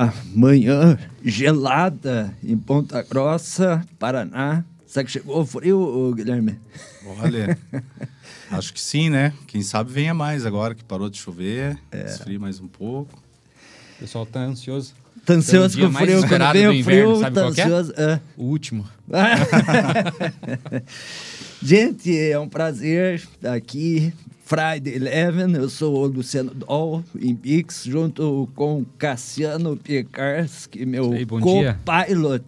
Amanhã gelada em Ponta Grossa, Paraná. Será que chegou o frio, Guilherme? Olha, acho que sim, né? Quem sabe venha mais agora que parou de chover, é. esfria mais um pouco. O pessoal tá ansioso. Tá ansioso com o frio, quando vem o inverno, frio, tá é? ansioso. É? O último. Gente, é um prazer estar aqui. Friday Eleven, eu sou o Luciano Doll, em Pix, junto com Cassiano Piekarski, meu co-pilot.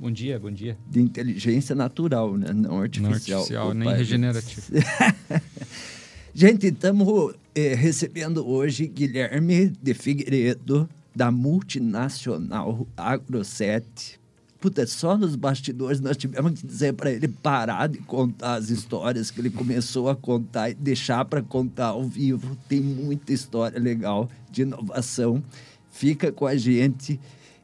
Bom dia, bom dia. De inteligência natural, né? Não artificial. Não artificial, nem regenerativo. Gente, estamos eh, recebendo hoje Guilherme de Figueiredo, da multinacional AgroSet, Puta, só nos bastidores nós tivemos que dizer para ele parar de contar as histórias que ele começou a contar e deixar para contar ao vivo. Tem muita história legal de inovação. Fica com a gente.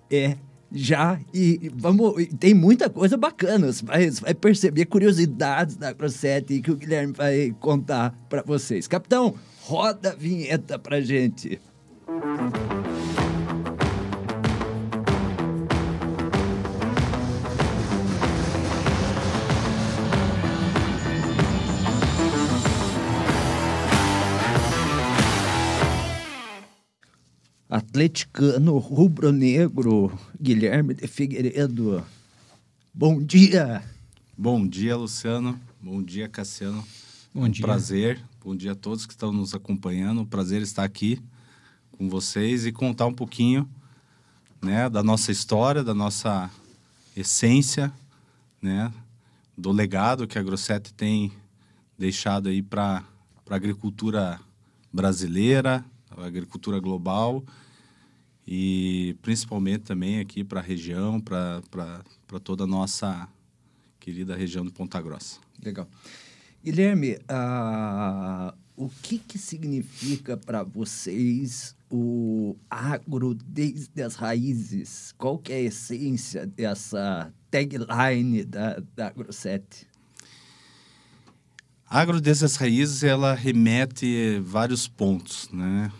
É já e vamos tem muita coisa bacana você vai, você vai perceber curiosidades da Crosset que o Guilherme vai contar para vocês capitão roda a vinheta para gente atleticano rubro-negro, Guilherme de Figueiredo. Bom dia. Bom dia, Luciano. Bom dia, Cassiano. Bom dia. prazer. Bom dia a todos que estão nos acompanhando. Um prazer estar aqui com vocês e contar um pouquinho né, da nossa história, da nossa essência, né, do legado que a Grosset tem deixado aí para a agricultura brasileira, a agricultura global e principalmente também aqui para a região, para toda a nossa querida região de Ponta Grossa. Legal. Guilherme, uh, o que, que significa para vocês o agro desde as raízes? Qual que é a essência dessa tagline da, da AgroSet? Agro desde as raízes, ela remete vários pontos, né?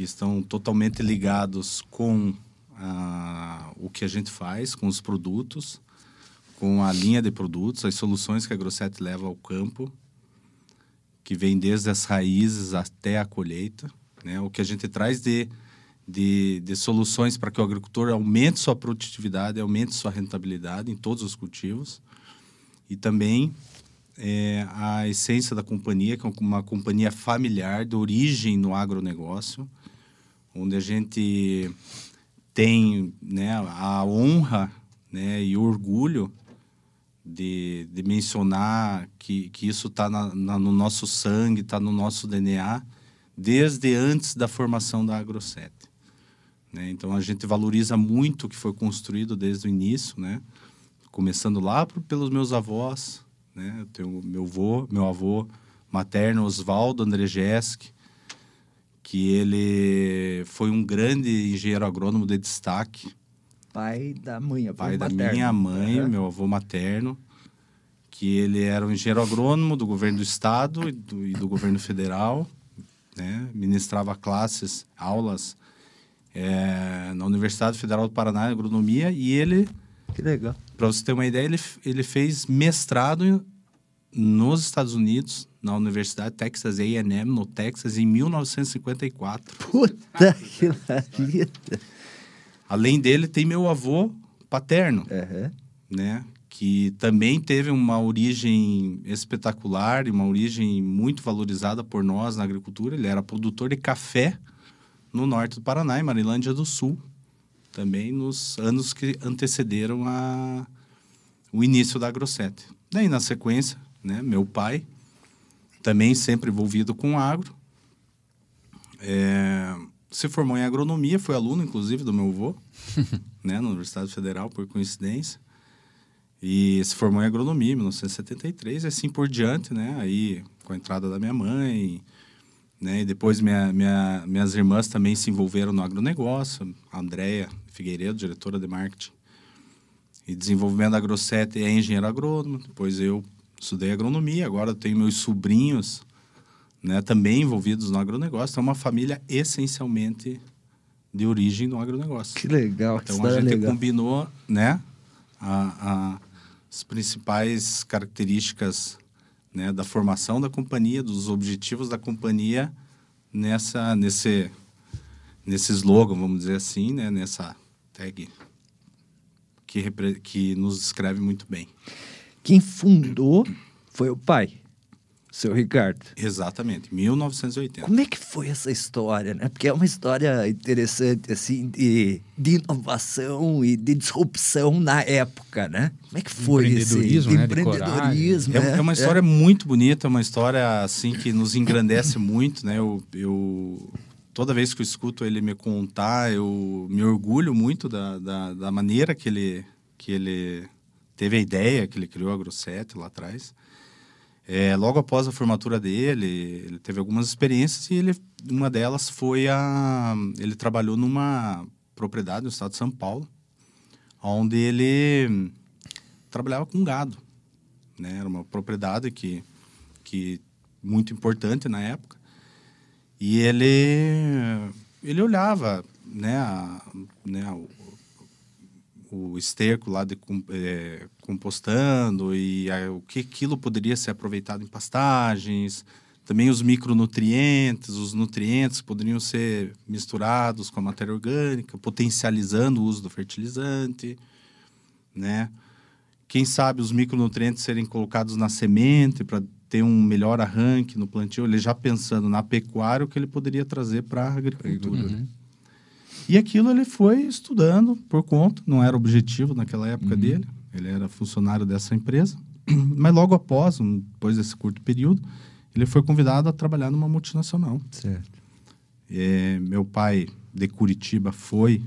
Que estão totalmente ligados com ah, o que a gente faz, com os produtos, com a linha de produtos, as soluções que a Grosset leva ao campo, que vem desde as raízes até a colheita, né? o que a gente traz de, de, de soluções para que o agricultor aumente sua produtividade, aumente sua rentabilidade em todos os cultivos, e também é, a essência da companhia, que é uma companhia familiar, de origem no agronegócio, onde a gente tem né, a honra né, e orgulho de, de mencionar que, que isso está no nosso sangue, está no nosso DNA, desde antes da formação da AgroSet. Né? Então, a gente valoriza muito o que foi construído desde o início, né? começando lá por, pelos meus avós, né? Eu tenho meu avô, meu avô materno, Oswaldo Andrzejewski, que ele foi um grande engenheiro agrônomo de destaque. Pai da mãe, pai da materno. minha mãe, uhum. meu avô materno, que ele era um engenheiro agrônomo do governo do estado e do, e do governo federal, né? Ministrava classes, aulas é, na Universidade Federal do Paraná em agronomia e ele que legal. Para você ter uma ideia, ele, ele fez mestrado nos Estados Unidos, na Universidade Texas A&M, no Texas, em 1954. Puta que maravilha! Além dele, tem meu avô paterno, uhum. né? Que também teve uma origem espetacular e uma origem muito valorizada por nós na agricultura. Ele era produtor de café no norte do Paraná, em Marilândia do Sul. Também nos anos que antecederam a, o início da Agrosset. Daí, na sequência, né, meu pai, também sempre envolvido com agro. É, se formou em agronomia, foi aluno, inclusive, do meu avô, né, na Universidade Federal, por coincidência. E se formou em agronomia em 1973, e assim por diante, né? Aí, com a entrada da minha mãe, né? E depois minha, minha, minhas irmãs também se envolveram no agronegócio. A Andrea Figueiredo, diretora de marketing e desenvolvimento da Grosset, é engenheiro agrônomo. Depois eu estudei agronomia, agora tenho meus sobrinhos né, também envolvidos no agronegócio. Então, é uma família essencialmente de origem do agronegócio. Que legal, que Então a história gente legal. combinou, né, a- a- as principais características né, da formação da companhia, dos objetivos da companhia nessa nesse nesse slogan, vamos dizer assim, né, nessa tag que que nos descreve muito bem. Quem fundou foi o pai, seu Ricardo. Exatamente, 1980. Como é que foi essa história, né? Porque é uma história interessante, assim, de, de inovação e de disrupção na época, né? Como é que foi esse Empreendedorismo, né? De empreendedorismo? É, né? é uma história muito bonita, uma história assim que nos engrandece muito, né? Eu, eu- toda vez que eu escuto ele me contar, eu me orgulho muito da, da, da maneira que ele que ele teve a ideia, que ele criou a Grosset lá atrás. É, logo após a formatura dele, ele teve algumas experiências e ele, uma delas foi a ele trabalhou numa propriedade no estado de São Paulo, onde ele trabalhava com gado né? Era uma propriedade que, que muito importante na época. E ele ele olhava, né, a, né o esterco lá de eh, compostando e a- o que aquilo poderia ser aproveitado em pastagens, também os micronutrientes, os nutrientes poderiam ser misturados com a matéria orgânica, potencializando o uso do fertilizante, né? quem sabe os micronutrientes serem colocados na semente para ter um melhor arranque no plantio, ele já pensando na pecuária o que ele poderia trazer para a agricultura. né? E aquilo ele foi estudando por conta, não era objetivo naquela época dele, ele era funcionário dessa empresa, mas logo após, depois desse curto período, ele foi convidado a trabalhar numa multinacional. Certo. É, meu pai de Curitiba foi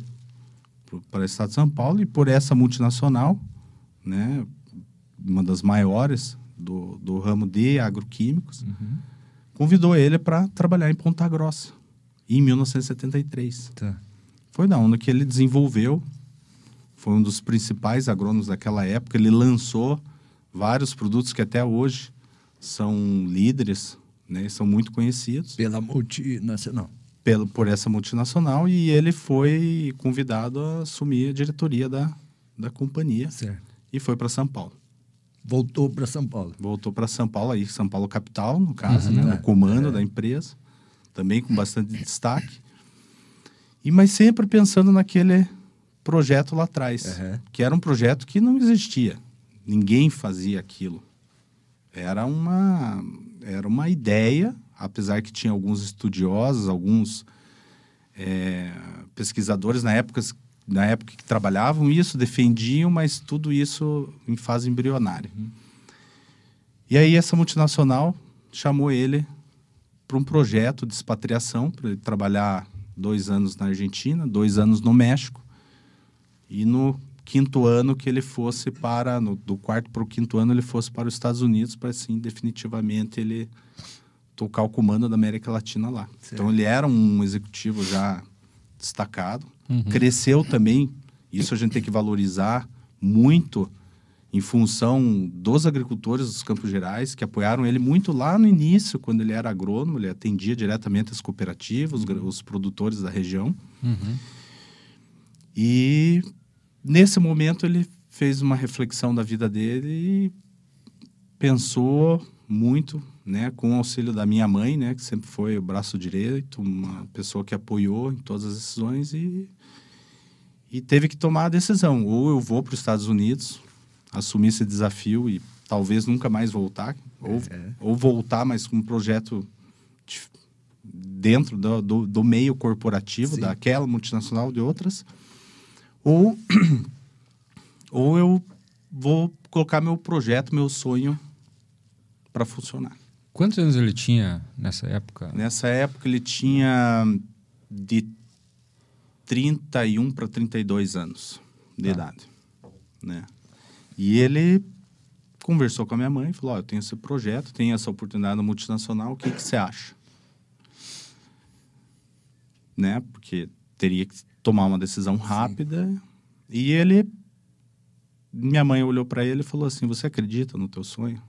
para o estado de São Paulo e por essa multinacional, né, uma das maiores do, do ramo de agroquímicos, convidou ele para trabalhar em Ponta Grossa em 1973. Tá. Foi da onde que ele desenvolveu, foi um dos principais agrônomos daquela época. Ele lançou vários produtos que até hoje são líderes, né, são muito conhecidos Pela multinacional. pelo, por essa multinacional e ele foi convidado a assumir a diretoria da, da companhia Certo. e foi para São Paulo. Voltou para São Paulo. Voltou para São Paulo, aí São Paulo capital, no caso, Uhum. né, É. no comando da empresa, também com bastante destaque. E mas sempre pensando naquele projeto lá atrás, Uhum. que era um projeto que não existia. Ninguém fazia aquilo. Era uma era uma ideia, apesar que tinha alguns estudiosos, alguns é, pesquisadores na época, na época que trabalhavam isso, defendiam, mas tudo isso em fase embrionária. E aí essa multinacional chamou ele para um projeto de expatriação, para ele trabalhar dois anos na Argentina, dois anos no México, e no quinto ano que ele fosse para, no- do quarto para o quinto ano, ele fosse para os Estados Unidos, para assim, definitivamente ele tocar o comando da América Latina lá. Certo. Então ele era um executivo já destacado, cresceu também, isso a gente tem que valorizar muito em função dos agricultores dos Campos Gerais, que apoiaram ele muito lá no início, quando ele era agrônomo, ele atendia diretamente as cooperativas, os gra- os produtores da região. Uhum. E nesse momento ele fez uma reflexão da vida dele e pensou muito, né, com o auxílio da minha mãe, né, que sempre foi o braço direito, uma pessoa que apoiou em todas as decisões e e teve que tomar a decisão, ou eu vou para os Estados Unidos, assumir esse desafio e talvez nunca mais voltar, ou, É. ou voltar, mas com um projeto dif- dentro do, do, do meio corporativo, Sim. daquela multinacional de outras, ou, ou eu vou colocar meu projeto, meu sonho para funcionar. Quantos anos ele tinha nessa época? Nessa época ele tinha de 31 para 32 anos de Tá. idade, né? E ele conversou com a minha mãe e falou: "Ó, eu tenho esse projeto, tenho essa oportunidade na multinacional, o que que você acha?" Né? Porque teria que tomar uma decisão rápida. E ele minha mãe olhou para ele e falou assim: "Você acredita no teu sonho?"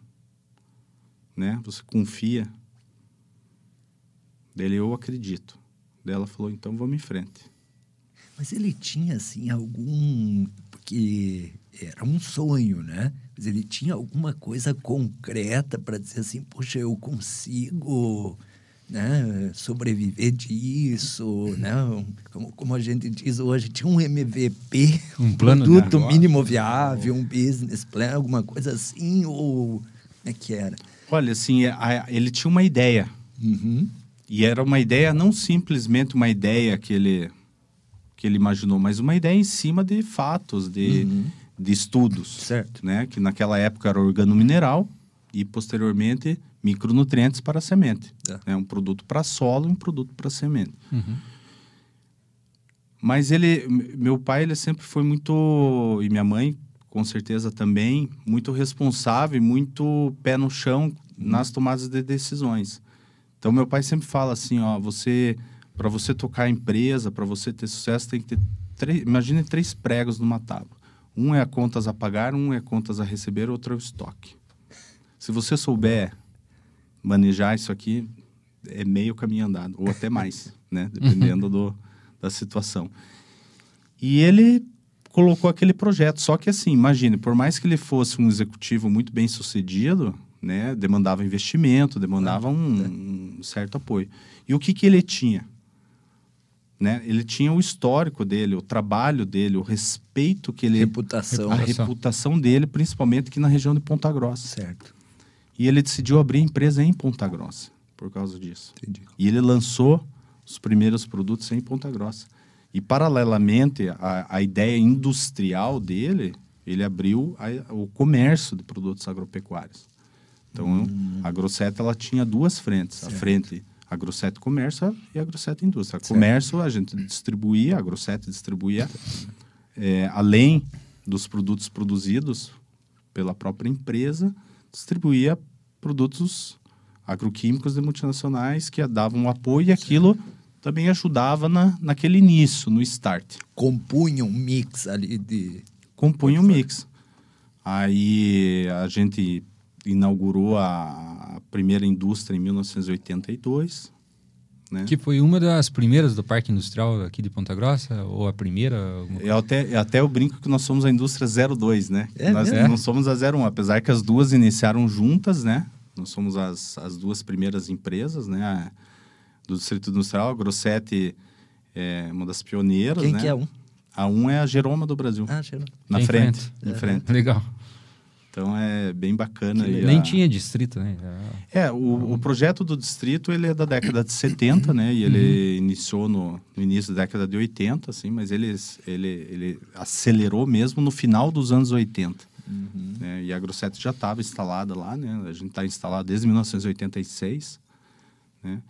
Né? Você confia? Dele, eu acredito. Daí ela falou, então vamos em frente. Mas ele tinha, assim, algum. Porque era um sonho, né? Mas ele tinha alguma coisa concreta para dizer assim: poxa, eu consigo né, sobreviver disso, né? Como, como a gente diz hoje, tinha um MVP, Um plano de produto mínimo viável, um business plan, alguma coisa assim, ou como é que era? Olha, assim, a- ele tinha uma ideia. Uhum. E era uma ideia, não simplesmente uma ideia que ele, que ele imaginou, mas uma ideia em cima de fatos, de, de estudos. Certo. Né? Que naquela época era organomineral e, posteriormente, micronutrientes para a semente. Tá. Né? Um produto para solo e um produto para semente. Mas ele, meu pai, ele sempre foi muito, e minha mãe, com certeza também, muito responsável e muito pé no chão nas tomadas de decisões. Então, meu pai sempre fala assim, ó, você, para você tocar a empresa, para você ter sucesso, tem que ter, três, imagine três pregos numa tábua. Um é a contas a pagar, um é contas a receber, outro é o estoque. Se você souber manejar isso aqui, é meio caminho andado, ou até mais, né? Dependendo do, da situação. E ele colocou aquele projeto. Só que assim, imagine, por mais que ele fosse um executivo muito bem sucedido, né? Demandava investimento, demandava um, um certo apoio. E o que, que ele tinha? Né? Ele tinha o histórico dele, o trabalho dele, o respeito que ele... Reputação. a Reputação. reputação dele, principalmente aqui na região de Ponta Grossa. Certo. E ele decidiu abrir a empresa em Ponta Grossa por causa disso. Entendi. E ele lançou os primeiros produtos em Ponta Grossa. E, paralelamente, a, a ideia industrial dele, ele abriu a- o comércio de produtos agropecuários. Então, a Grosset ela tinha duas frentes. A Certo. Agrosset Comércio e a Indústria. Comércio, a gente distribuía, a distribuía, é, além dos produtos produzidos pela própria empresa, distribuía produtos agroquímicos de multinacionais que davam um apoio e aquilo também ajudava na, naquele início, no start. Compunha um mix ali de. Compunha o mix. Aí a gente inaugurou a, primeira indústria em 1982, né? Que foi uma das primeiras do Parque Industrial aqui de Ponta Grossa? Ou a primeira? Eu até, eu até eu brinco que nós somos a indústria 02, né? É nós mesmo? não somos a 01, apesar que as duas iniciaram juntas, né? Nós somos as, as duas primeiras empresas, né? A- do Distrito Industrial, a Grossetti é uma das pioneiras, Quem né? que é um? A um é a Geroma do Brasil, Ah, cheiro. na Em frente, frente. em frente. Legal. Então é bem bacana. e Nem a- tinha distrito, né? Já- É, o, o projeto do distrito ele é da década de 70, né? E ele iniciou no, no início da década de 80, assim, mas ele, ele, ele acelerou mesmo no final dos anos 80. né? E a Grosseto já estava instalada lá, né? A gente está instalado desde 1986, né?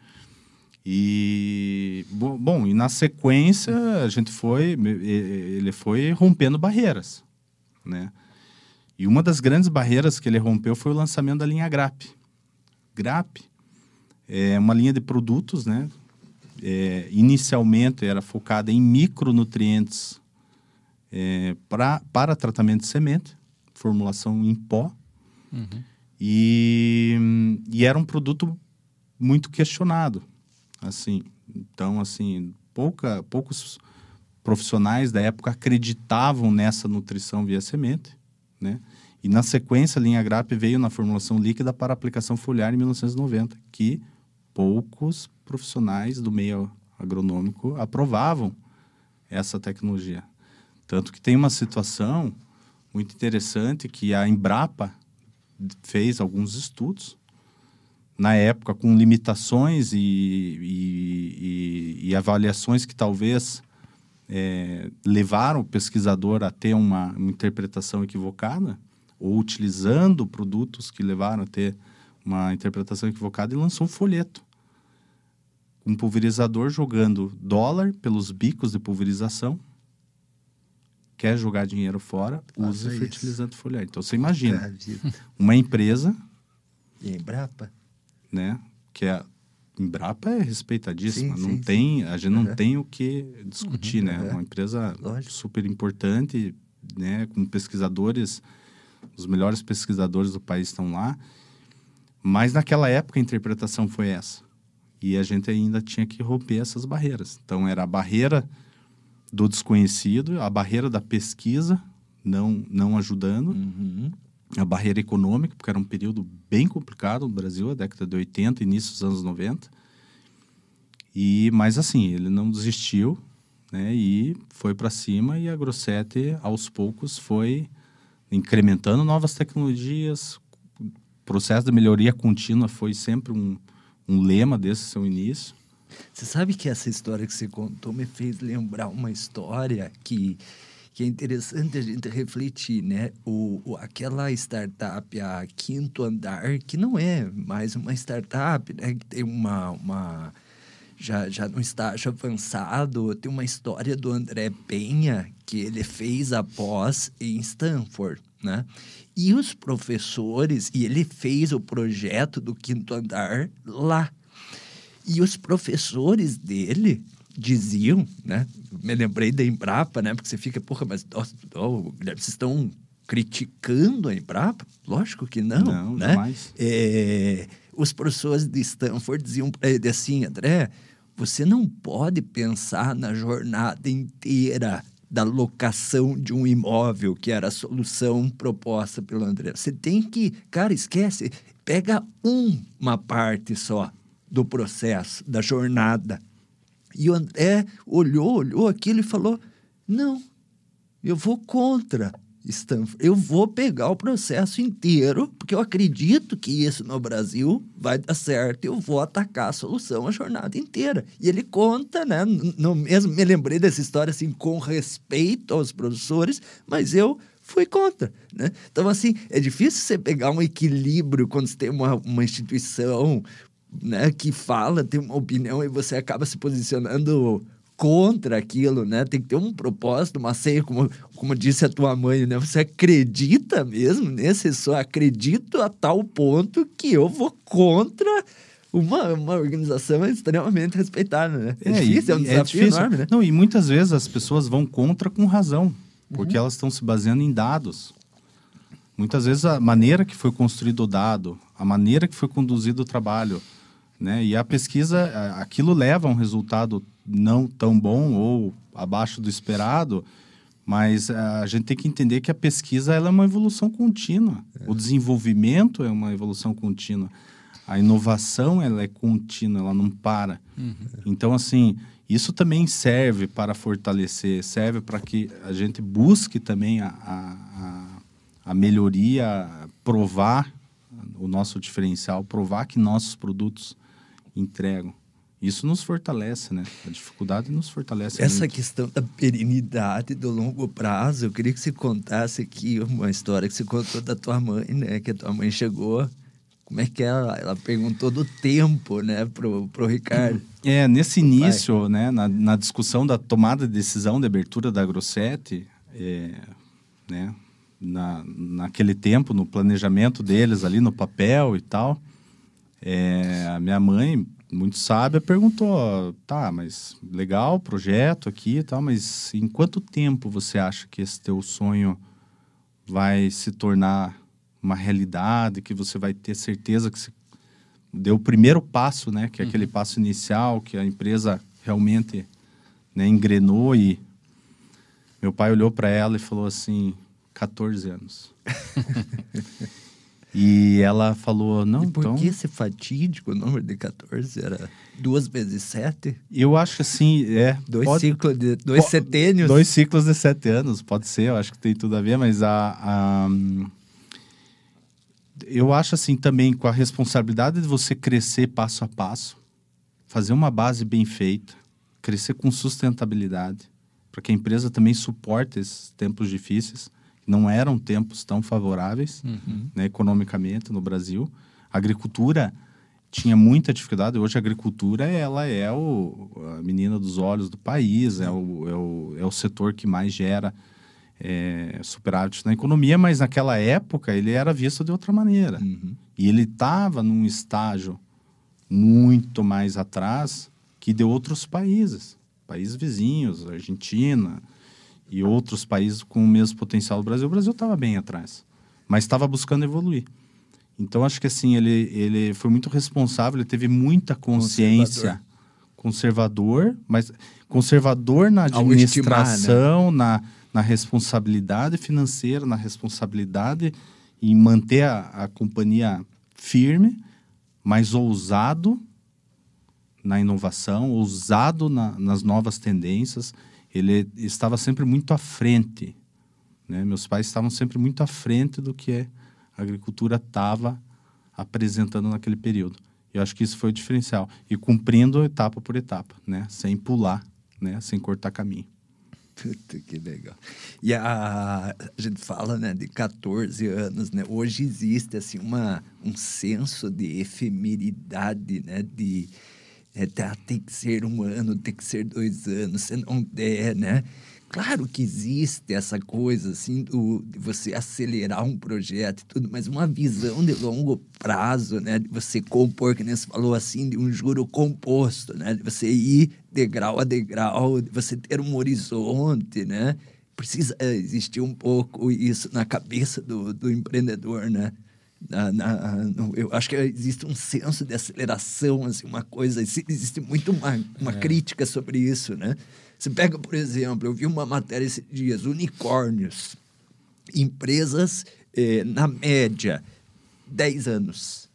E bo- bom, e na sequência a gente foi, ele foi rompendo barreiras, né? E uma das grandes barreiras que ele rompeu foi o lançamento da linha GRAP. GRAP é uma linha de produtos, né? É, inicialmente era focada em micronutrientes é, pra, para tratamento de semente, formulação em pó. E, e era um produto muito questionado, assim. Então, assim, pouca, poucos profissionais da época acreditavam nessa nutrição via semente, né? E na sequência, a linha GRAP veio na formulação líquida para aplicação foliar em 1990, que poucos profissionais do meio agronômico aprovavam essa tecnologia. Tanto que tem uma situação muito interessante que a Embrapa fez alguns estudos na época com limitações e, e, e- e avaliações que talvez eh, levaram o pesquisador a ter uma, uma interpretação equivocada ou utilizando produtos que levaram a ter uma interpretação equivocada e lançou um folheto um pulverizador jogando dólar pelos bicos de pulverização quer jogar dinheiro fora use Faça isso. fertilizante foliar então você imagina uma empresa E Embrapa? né? Que a Embrapa é respeitadíssima, Sim, não sim, tem, a gente não Aham. tem o que discutir, né? aham. Uma empresa Lógico. super importante, né? Com pesquisadores, os melhores pesquisadores do país estão lá. Mas naquela época a interpretação foi essa. E a gente ainda tinha que romper essas barreiras. Então era a barreira do desconhecido, a barreira da pesquisa não, não ajudando, Uhum. A barreira econômica, porque era um período bem complicado no Brasil, a década de 80, início dos anos 90. E, mas assim, ele não desistiu, né? E foi para cima e a Grossetti, aos poucos, foi incrementando novas tecnologias. O processo de melhoria contínua foi sempre um, um lema desse seu início. Você sabe que essa história que você contou me fez lembrar uma história que, que é interessante a gente refletir, né? O, o- aquela startup, a Quinto Andar, que não é mais uma startup, né? Que tem uma... uma já, já no estágio avançado, tem uma história do André Penha que ele fez após em Stanford, né? E os professores, e ele fez o projeto do quinto andar lá. E os professores dele diziam, né? Me lembrei da Embrapa, né? Porque você fica, porra, mas nossa, oh, Guilherme, vocês estão criticando a Embrapa? Lógico que não, Não, né? jamais. É, os professores de Stanford diziam para ele assim, André, você não pode pensar na jornada inteira da locação de um imóvel, que era a solução proposta pelo André. Você tem que, cara, esquece, pega uma parte só do processo, da jornada. E o André olhou, olhou aquilo e falou: não, eu vou contra Stanford. Eu vou pegar o processo inteiro, porque eu acredito que isso no Brasil vai dar certo. Eu vou atacar a solução a jornada inteira. E ele conta, né? No mesmo me lembrei dessa história assim com respeito aos professores, mas eu fui contra, né? Então assim é difícil você pegar um equilíbrio quando você tem uma, uma instituição né, que fala, tem uma opinião e você acaba se posicionando contra aquilo, né? Tem que ter um propósito, uma ceia, como, como disse a tua mãe, né? Você acredita mesmo nesse? Só acredito a tal ponto que eu vou contra uma, uma organização extremamente respeitada, né? É, difícil, é um e- desafio difícil. enorme, né? Não, e muitas vezes as pessoas vão contra com razão, Uhum. porque elas estão se baseando em dados. Muitas vezes a maneira que foi construído o dado, a maneira que foi conduzido o trabalho, né? E a pesquisa, aquilo leva a um resultado não tão bom ou abaixo do esperado, mas a gente tem que entender que a pesquisa ela é uma evolução contínua. O desenvolvimento é uma evolução contínua. A inovação ela é contínua, ela não para. Então, assim, isso também serve para fortalecer, serve para que a gente busque também a, a, a- a melhoria, provar o nosso diferencial, provar que nossos produtos entregam. Isso nos fortalece, né? A dificuldade nos fortalece Essa muito. questão da perenidade do longo prazo, eu queria que você contasse aqui uma história que você contou da tua mãe, né? Que a tua mãe chegou. Como é que ela, ela perguntou do tempo, né, pro, pro Ricardo? É, nesse início, né, na, na discussão da tomada de decisão de abertura da Grossetti, é, né, na, naquele tempo, no planejamento deles ali no papel e tal, é, a minha mãe, muito sábia, perguntou, tá, mas legal, projeto aqui e tal, mas em quanto tempo você acha que esse teu sonho vai se tornar uma realidade, que você vai ter certeza que você deu o primeiro passo, né? Que é aquele passo inicial, que a empresa realmente né, engrenou e meu pai olhou para ela e falou assim, 14 anos. e ela falou, não, e por então... que esse fatídico número de 14 era duas vezes sete? Eu acho que assim, é... Dois pode- ciclos de... Dois po- setênios? Dois ciclos de sete anos, pode ser, eu acho que tem tudo a ver, mas a, a- eu acho assim também com a responsabilidade de você crescer passo a passo, fazer uma base bem feita, crescer com sustentabilidade, para que a empresa também suporte esses tempos difíceis, não eram tempos tão favoráveis né, economicamente no Brasil. A agricultura tinha muita dificuldade. Hoje a agricultura ela é o, a menina dos olhos do país, é o, é o, é o setor que mais gera é, superávit na economia, mas naquela época ele era visto de outra maneira. Uhum. E ele estava num estágio muito mais atrás que de outros países, países vizinhos, Argentina e outros países com o mesmo potencial do Brasil. O Brasil estava bem atrás, mas estava buscando evoluir. Então acho que assim ele ele foi muito responsável, ele teve muita consciência, Conservador. conservador, mas conservador na Ao estimar, administração, na, na responsabilidade financeira, na responsabilidade em manter a, a companhia firme, mas ousado na inovação, ousado na, nas novas tendências. Ele estava sempre muito à frente. Né? Meus pais estavam sempre muito à frente do que a agricultura estava apresentando naquele período. Eu acho que isso foi o diferencial. E cumprindo etapa por etapa, né? sem pular, né? sem cortar caminho. Puta, que legal. E a, a gente fala, né, de 14 anos, né? Hoje existe, assim, uma, um senso de efemeridade, né? De, é, tá, tem que ser um ano, tem que ser dois anos, se não der, né? Claro que existe essa coisa, assim, do, de você acelerar um projeto e tudo, mas uma visão de longo prazo, né? De você compor, que nem você falou, assim, de um juro composto, né? De você ir degrau a degrau, de você ter um horizonte, né? Precisa existir um pouco isso na cabeça do, do empreendedor, né? Na, na, eu acho que existe um senso de aceleração, assim, uma coisa, existe muito uma, uma é. crítica sobre isso, né? Você pega, por exemplo, eu vi uma matéria esses dias, unicórnios, empresas, eh, na média, 10 anos.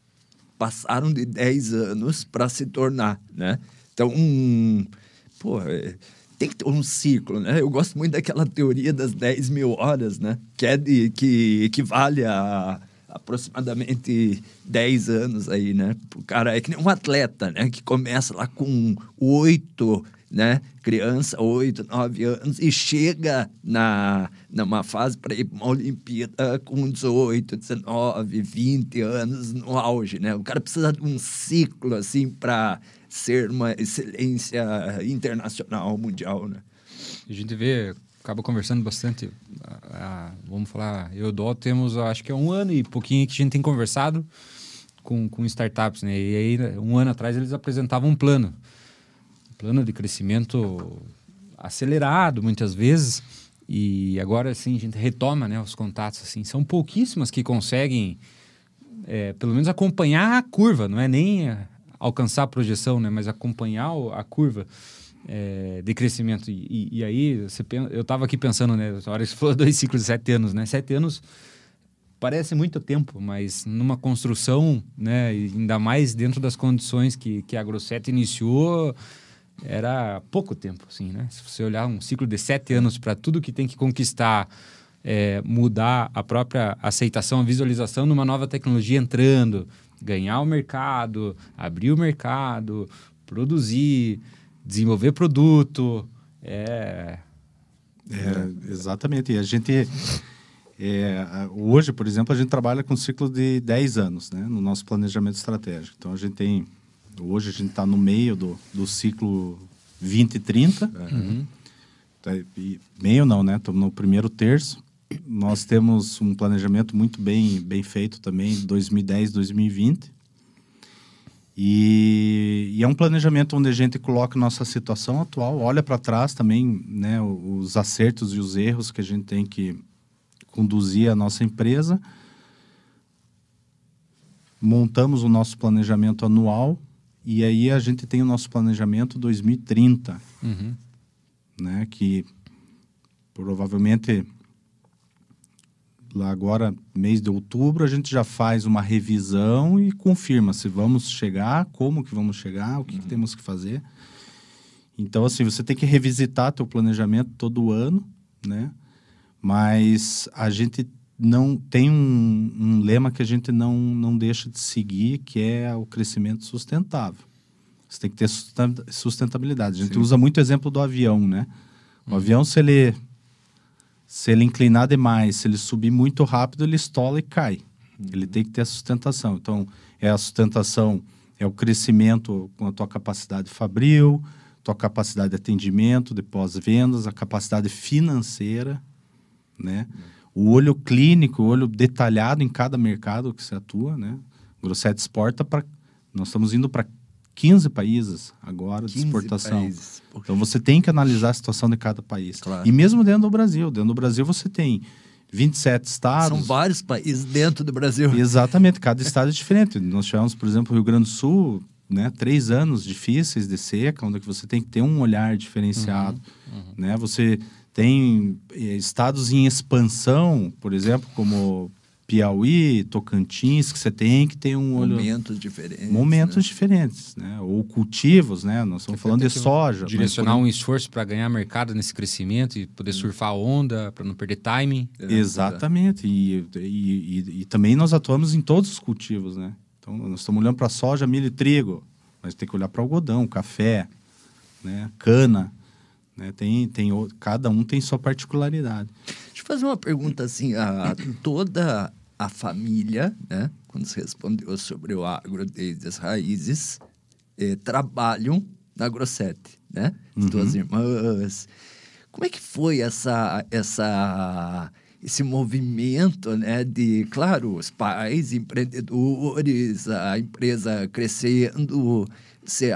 Passaram de 10 anos para se tornar, né? Então, um, pô, é, tem que ter um ciclo, né? Eu gosto muito daquela teoria das 10 mil horas, né? Que, é de, que equivale a aproximadamente 10 anos aí, né? O cara é que nem um atleta, né? Que começa lá com 8 né? Criança, 8, 9 anos, e chega na, numa fase para ir para uma Olimpíada com 18, 19, 20 anos no auge, né? O cara precisa de um ciclo, assim, para ser uma excelência internacional, mundial, né? A gente vê, acaba conversando bastante, vamos falar, eu e o Dó temos, acho que é um ano e pouquinho que a gente tem conversado com, com startups, né? E aí, um ano atrás, eles apresentavam um plano. Plano de crescimento acelerado muitas vezes. E agora assim a gente retoma né, os contatos assim. São pouquíssimas que conseguem é, pelo menos acompanhar a curva. Não é nem alcançar a projeção né mas acompanhar a curva é, de crescimento e, e, aí você, eu estava aqui pensando né a hora você falou dois ciclos de sete anos né sete anos parece muito tempo, mas numa construção, né, ainda mais dentro das condições que, que a AgroSet iniciou, era pouco tempo, assim, né? Se você olhar um ciclo de sete anos para tudo que tem que conquistar, é, mudar a própria aceitação, a visualização numa nova tecnologia entrando, ganhar o mercado, abrir o mercado, produzir, desenvolver produto, é... é exatamente. E a gente... É, hoje, por exemplo, a gente trabalha com um ciclo de 10 anos né, no nosso planejamento estratégico. Então, a gente tem Hoje a gente está no meio do, do ciclo 2030. Uhum. Tá, meio não, né? Estamos no primeiro terço. Nós temos um planejamento muito bem, bem feito também, 2010, 2020. E, e, é um planejamento onde a gente coloca nossa situação atual, olha para trás também, né, os acertos e os erros que a gente tem que conduzir a nossa empresa. Montamos o nosso planejamento anual e aí a gente tem o nosso planejamento 2030, uhum. né? Que provavelmente lá agora, mês de outubro, a gente já faz uma revisão e confirma se vamos chegar, como que vamos chegar, o que, uhum. que temos que fazer. Então, assim, você tem que revisitar teu planejamento todo ano, né? Mas a gente não tem um, um, lema que a gente não, não deixa de seguir, que é o crescimento sustentável. Você tem que ter sustentabilidade. A gente Sim. usa muito o exemplo do avião, né? O hum. avião, se ele, se ele inclinar demais, se ele subir muito rápido, ele estola e cai. Hum. Ele tem que ter a sustentação. Então, é a sustentação, é o crescimento com a tua capacidade fabril, tua capacidade de atendimento, de pós-vendas, a capacidade financeira, né? Hum o olho clínico, o olho detalhado em cada mercado que você atua, né? Grosset exporta para... Nós estamos indo para 15 países agora de exportação. Países. Então você tem que analisar a situação de cada país. Claro. E mesmo dentro do Brasil. Dentro do Brasil você tem 27 estados. São vários países dentro do Brasil. Exatamente, cada estado é diferente. Nós tivemos, por exemplo, o Rio Grande do Sul, né, três anos difíceis de seca, onde você tem que ter um olhar diferenciado, Uhum, né? Você tem eh, estados em expansão, por exemplo, como Piauí, Tocantins, que você tem que ter um olho Momentos diferentes. momentos né? diferentes, né? Ou cultivos, né? Nós estamos falando de soja. mas, Direcionar por um esforço para ganhar mercado nesse crescimento e poder surfar a onda, para não perder timing. É, Exatamente. E, e, e- e também nós atuamos em todos os cultivos, né? Então, nós estamos olhando para soja, milho e trigo, mas tem que olhar para algodão, café, né? cana. Né? Tem, tem, cada um tem sua particularidade. Deixa eu fazer uma pergunta assim. A, toda a família, né? Quando você respondeu sobre o agro desde as raízes, eh, trabalham na Grossetti, né? As Uhum. duas irmãs. Como é que foi essa, essa, esse movimento, né? De, claro, os pais, empreendedores, a empresa crescendo...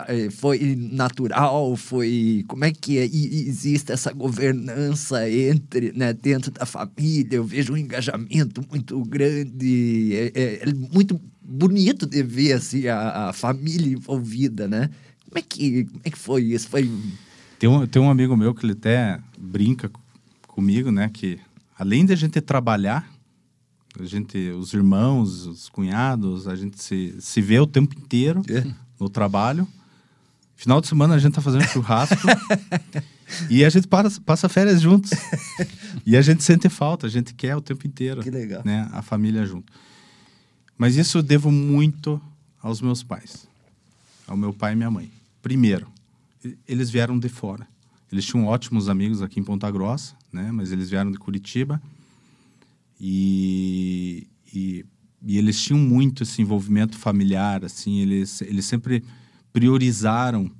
Eh, foi natural, foi como é que é? E- existe essa governança entre, né, dentro da família. Eu vejo um engajamento muito grande, é, é- é muito bonito de ver assim a, a família envolvida, né? Como é que como é que foi isso? Foi Tem um, tem um amigo meu que ele até brinca comigo, né? Que além de a gente trabalhar, a gente, os irmãos, os cunhados, a gente se, se vê o tempo inteiro É. no trabalho. Final de semana a gente tá fazendo churrasco e a gente para, passa férias juntos. e a gente sente falta, a gente quer o tempo inteiro. Que legal. Né? A família junto. Mas isso eu devo muito aos meus pais, ao meu pai e minha mãe. Primeiro, eles vieram de fora. Eles tinham ótimos amigos aqui em Ponta Grossa, né? Mas eles vieram de Curitiba e, e, e eles tinham muito esse envolvimento familiar, assim. Eles, eles sempre priorizaram,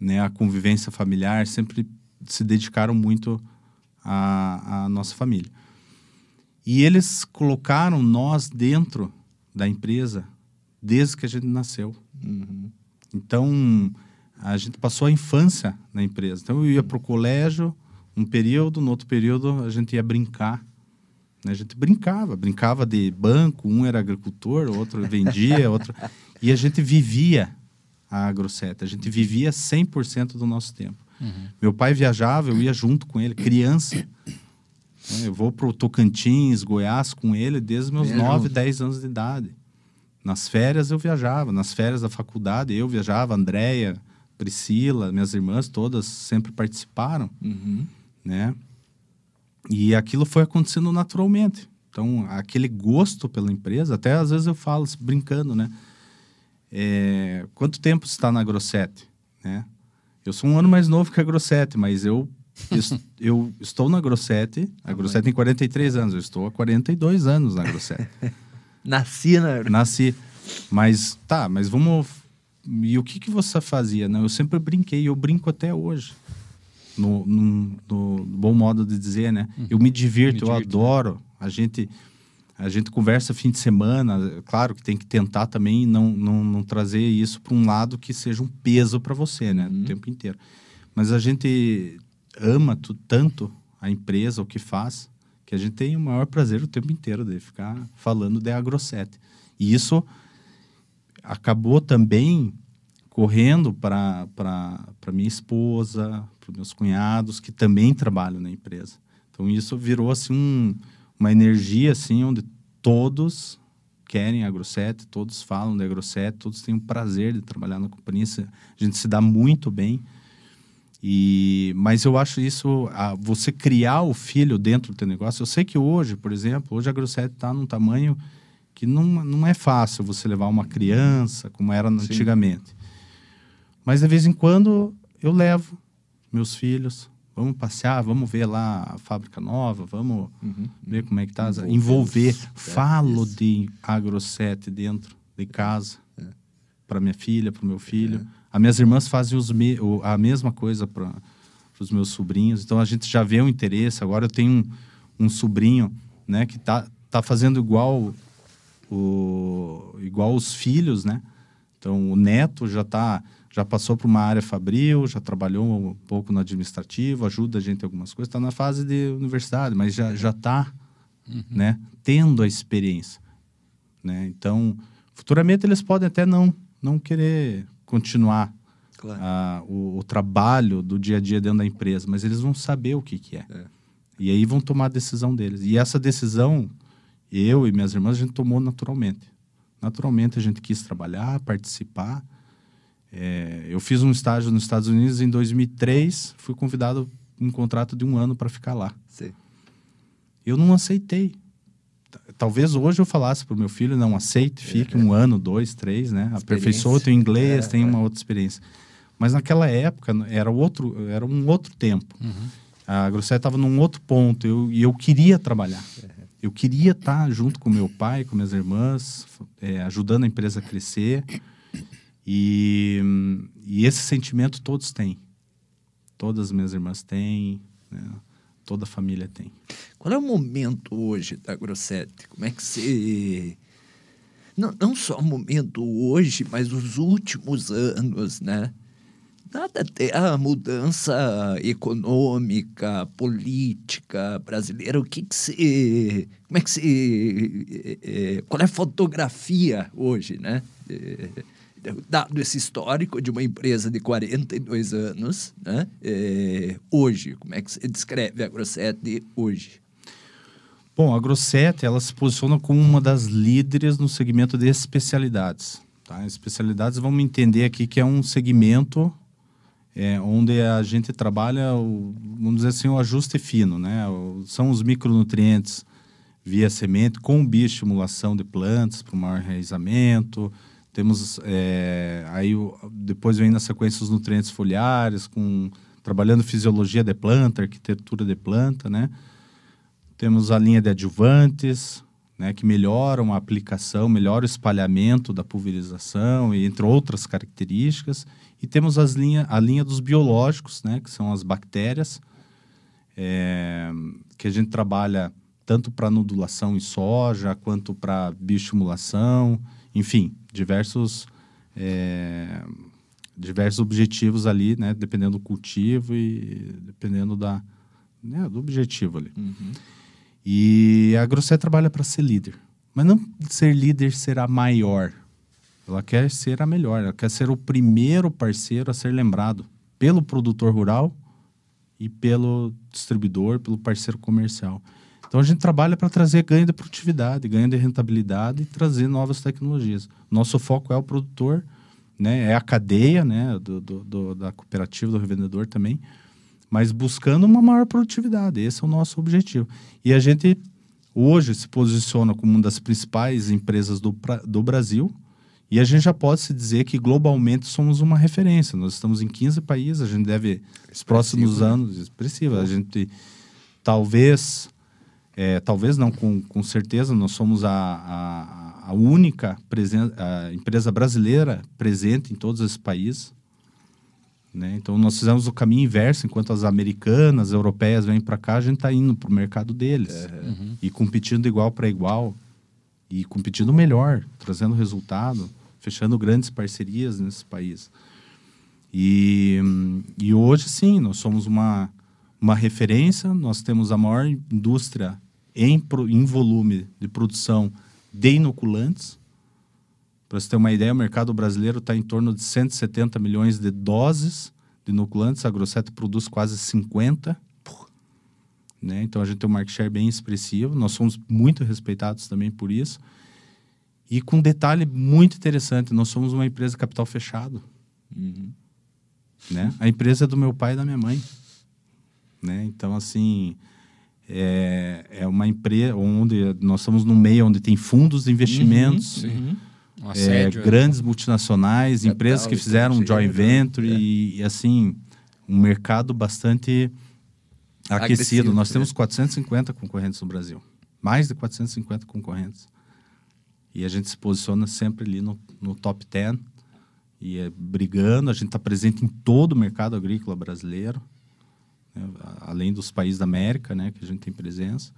né? A convivência familiar, sempre se dedicaram muito à, à nossa família. E eles colocaram nós dentro da empresa desde que a gente nasceu. Então, a gente passou a infância na empresa. Então, eu ia para o colégio um período, no outro período a gente ia brincar. Né? A gente brincava, brincava de banco, um era agricultor, outro vendia, outro... E a gente vivia a agroseta, a gente vivia 100% do nosso tempo. Meu pai viajava, eu ia junto com ele, criança. né? Eu vou para o Tocantins, Goiás com ele desde meus Ia 9, junto. 10 anos de idade. Nas férias eu viajava, nas férias da faculdade eu viajava, Andréia, Priscila, minhas irmãs todas sempre participaram, Uhum. né? E aquilo foi acontecendo naturalmente. Então, aquele gosto pela empresa, até às vezes eu falo brincando, né? É, quanto tempo você está na Grossetti, né? Eu sou um ano mais novo que a Grossetti, mas eu, es- eu estou na Grossetti, a Grossetti tem 43 anos, eu estou há 42 anos na Grossetti. Nasci na Nasci. Mas, tá, mas vamos. E o que, que você fazia? Não, eu sempre brinquei, eu brinco até hoje. No, no, no bom modo de dizer, né? Eu me divirto, Me eu divirto, adoro. A gente, a gente conversa fim de semana. Claro que tem que tentar também não, não, não trazer isso para um lado que seja um peso para você, né? O tempo inteiro. Mas a gente ama tanto a empresa, o que faz, que a gente tem o maior prazer o tempo inteiro de ficar falando de Agrosset. E isso acabou também correndo para minha esposa, para meus cunhados, que também trabalham na empresa. Então, isso virou assim, um, uma energia assim, onde todos querem Agrosset, todos falam de Agrosset, todos têm o prazer de trabalhar na companhia. A gente se dá muito bem. E, mas eu acho isso, a, você criar o filho dentro do teu negócio. Eu sei que hoje, por exemplo, hoje a Grosset está num tamanho que não, não é fácil você levar uma criança, como era antigamente. Mas de vez em quando eu levo meus filhos, vamos passear, vamos ver lá a fábrica nova, vamos ver como é que tá, Envolver envolver. os- Falo isso. de Agrosset dentro de casa para minha filha, para o meu filho. As minhas irmãs fazem me- a mesma coisa para os meus sobrinhos. Então a gente já vê o interesse. Agora eu tenho um, um sobrinho, né, que tá tá fazendo igual o igual os filhos, né? Então o neto já tá já passou para uma área fabril, já trabalhou um pouco no administrativo, ajuda a gente em algumas coisas, está na fase de universidade, mas já já está, né, tendo a experiência, né? Então, futuramente eles podem até não não querer continuar Claro. ah, o, o trabalho do dia a dia dentro da empresa, mas eles vão saber o que, que é. É. E aí vão tomar a decisão deles. E essa decisão, eu e minhas irmãs, a gente tomou naturalmente. Naturalmente a gente quis trabalhar, participar. É, eu fiz um estágio nos Estados Unidos em 2003, fui convidado um contrato de um ano para ficar lá. Sim. Eu não aceitei. Talvez hoje eu falasse para o meu filho, não aceite, fique um ano, dois, três, né? Aperfeiçoa o teu inglês, É, tem é. uma outra experiência. Mas naquela época era outro, era um outro tempo. A Grosset estava num outro ponto eu, e eu queria trabalhar. Eu queria estar junto com meu pai, com minhas irmãs, é, ajudando a empresa a crescer. E, e esse sentimento todos têm. Todas as minhas irmãs têm, né? toda a família tem. Qual é o momento hoje da Grossetti? Como é que você. Não, não só o momento hoje, mas os últimos anos, né? Nada até a mudança econômica, política brasileira. O que que você. Como é que você. eh, eh, Qual é a fotografia hoje, né? Eh, Dado esse histórico de uma empresa de 42 anos, né? Eh, hoje, como é que você descreve a Grossetti hoje? Bom, a Grosset, ela se posiciona como uma das líderes no segmento de especialidades. Tá? Especialidades, vamos entender aqui que é um segmento é, onde a gente trabalha, o, vamos dizer assim, o ajuste fino, né? O- são os micronutrientes via semente, com bioestimulação de plantas para o maior enraizamento. Temos é, aí o- depois vem na sequência os nutrientes foliares, com trabalhando fisiologia de planta, arquitetura de planta, né? Temos a linha de adjuvantes, né, que melhoram a aplicação, melhoram o espalhamento da pulverização, entre outras características. E temos as linha, a linha dos biológicos, né, que são as bactérias, é, que a gente trabalha tanto para nodulação em soja, quanto para bioestimulação, enfim, diversos, é, diversos objetivos ali, né, dependendo do cultivo e dependendo da, né, do objetivo ali. E a Grosset trabalha para ser líder. Mas não ser líder ser a maior. Ela quer ser a melhor. Ela quer ser o primeiro parceiro a ser lembrado pelo produtor rural e pelo distribuidor, pelo parceiro comercial. Então a gente trabalha para trazer ganho de produtividade, ganho de rentabilidade e trazer novas tecnologias. Nosso foco é o produtor, né? é a cadeia né? do, do- do- da cooperativa, do revendedor também, mas buscando uma maior produtividade. Esse é o nosso objetivo. E a gente hoje se posiciona como uma das principais empresas do, do Brasil e a gente já pode se dizer que globalmente somos uma referência. Nós estamos em 15 países, a gente deve, nos próximos né? anos, expressiva, a gente talvez, é, talvez não, com, com certeza, nós somos a, a, a única presen a empresa brasileira presente em todos esses países. Né? Então, nós fizemos o caminho inverso. Enquanto as americanas, europeias vêm para cá, a gente está indo para o mercado deles. E competindo igual para igual. E competindo melhor, trazendo resultado, fechando grandes parcerias nesse país. E, e hoje, sim, nós somos uma, uma referência. Nós temos a maior indústria em, pro- em volume de produção de inoculantes. Para você ter uma ideia, o mercado brasileiro está em torno de 170 milhões de doses de inoculantes. A Grosseto produz quase 50. Né? Então a gente tem um market share bem expressivo. Nós somos muito respeitados também por isso. E com um detalhe muito interessante, nós somos uma empresa capital fechado. Né? A empresa é do meu pai e da minha mãe. Né? Então, assim, é, é uma empresa onde nós estamos num meio onde tem fundos de investimentos, sim. Um é, assédio. grandes multinacionais, Capital empresas que fizeram um joint venture é. e, e, assim, um mercado bastante aquecido. Agressivo, Nós é. temos 450 concorrentes no Brasil. Mais de 450 concorrentes. E a gente se posiciona sempre ali no, no top 10 e é, brigando. A gente está presente em todo o mercado agrícola brasileiro, né? Além dos países da América, né, que a gente tem presença.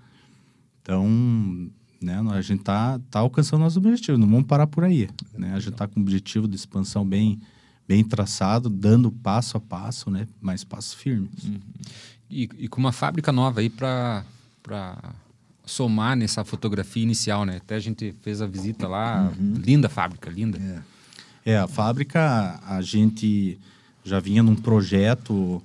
Então, né, a gente está tá alcançando nosso objetivo, não vamos parar por aí. Né? A gente está com um objetivo de expansão bem, bem traçado, dando passo a passo, né, mas passos firmes. E, e com uma fábrica nova aí para somar nessa fotografia inicial, né? Até a gente fez a visita lá, linda fábrica, linda. É. É, a fábrica, a gente já vinha num projeto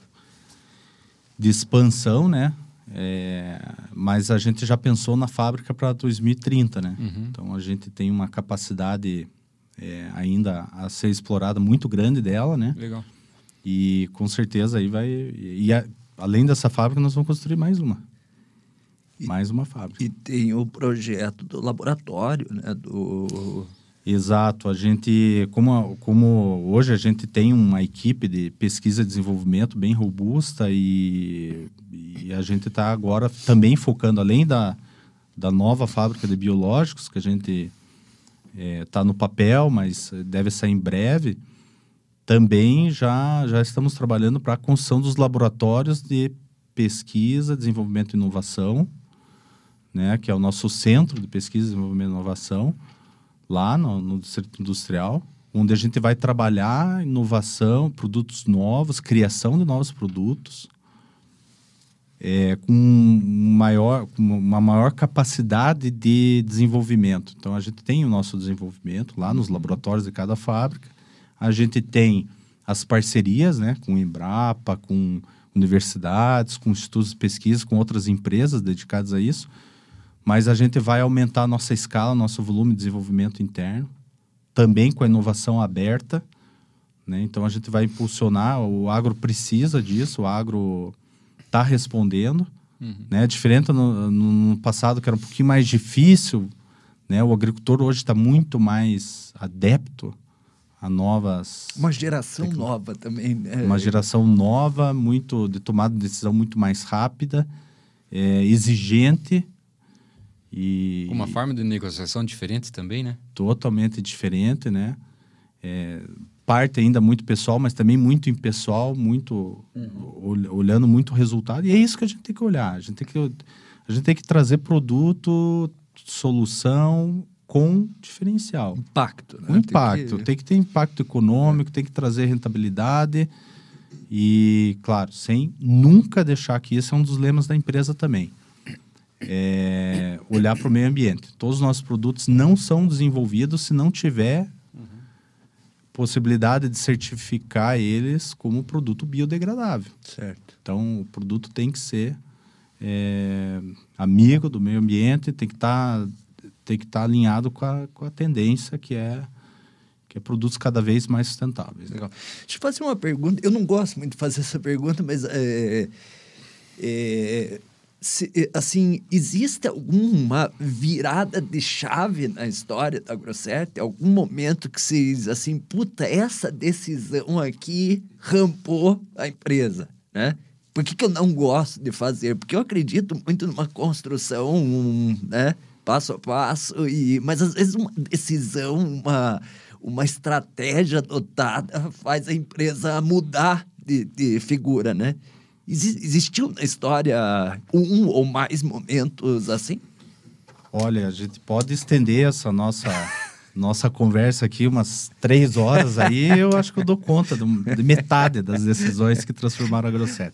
de expansão, né? É, mas a gente já pensou na fábrica para 2030, né? Uhum. Então a gente tem uma capacidade é, ainda a ser explorada muito grande dela, né? Legal. E com certeza aí vai. E, e a- além dessa fábrica, nós vamos construir mais uma. mais uma fábrica. E tem o projeto do laboratório, né? Do... Exato. A gente, como, como hoje a gente tem uma equipe de pesquisa e desenvolvimento bem robusta e, e a gente está agora também focando, além da, da nova fábrica de biológicos, que a gente está no papel, mas deve sair em breve, também já, já estamos trabalhando para a construção dos laboratórios de pesquisa, desenvolvimento e inovação, né, que é o nosso centro de pesquisa, desenvolvimento e inovação, lá no, no Distrito Industrial, onde a gente vai trabalhar inovação, produtos novos, criação de novos produtos, é, com, maior, com uma maior capacidade de desenvolvimento. Então, a gente tem o nosso desenvolvimento lá nos laboratórios de cada fábrica, a gente tem as parcerias né, com Embrapa, com universidades, com institutos de pesquisa, com outras empresas dedicadas a isso, mas a gente vai aumentar a nossa escala, nosso volume de desenvolvimento interno, também com a inovação aberta. Né? Então a gente vai impulsionar, o agro precisa disso, o agro está respondendo. Né? Diferente no, no, no passado, que era um pouquinho mais difícil, né? o agricultor hoje está muito mais adepto a novas. Uma geração nova também, né? Uma geração nova, muito de tomada de decisão muito mais rápida, é, exigente e Uma forma de negociação diferente também, né? totalmente diferente, né? É, parte ainda muito pessoal, mas também muito impessoal, muito ol- olhando muito o resultado. E é isso que a gente tem que olhar. A gente tem que, a gente tem que trazer produto, solução com diferencial. Impacto, né? Impacto. Tem Tem que ter impacto econômico, tem que trazer rentabilidade. E, claro, sem nunca deixar que isso é um dos lemas da empresa também. É olhar para o meio ambiente. Todos os nossos produtos não são desenvolvidos se não tiver possibilidade de certificar eles como produto biodegradável. Certo. Então, o produto tem que ser é, amigo do meio ambiente, tem que estar tem que estar alinhado com a, com a tendência que é que é produtos cada vez mais sustentáveis. Legal. Deixa eu fazer uma pergunta. Eu não gosto muito de fazer essa pergunta, mas é, é, se- é, assim, existe alguma virada de chave na história da Grosset? Algum momento que vocês assim, puta, essa decisão aqui rampou a empresa, né? Por que, que eu não gosto de fazer? Porque eu acredito muito numa construção, um, né? Passo a passo, e, mas às vezes uma decisão, uma, uma estratégia adotada faz a empresa mudar de, de figura, né? Exi- existiu na história um ou mais momentos assim? Olha, a gente pode estender essa nossa nossa conversa aqui umas três horas aí, eu acho que eu dou conta do- de metade das decisões que transformaram a Grosset.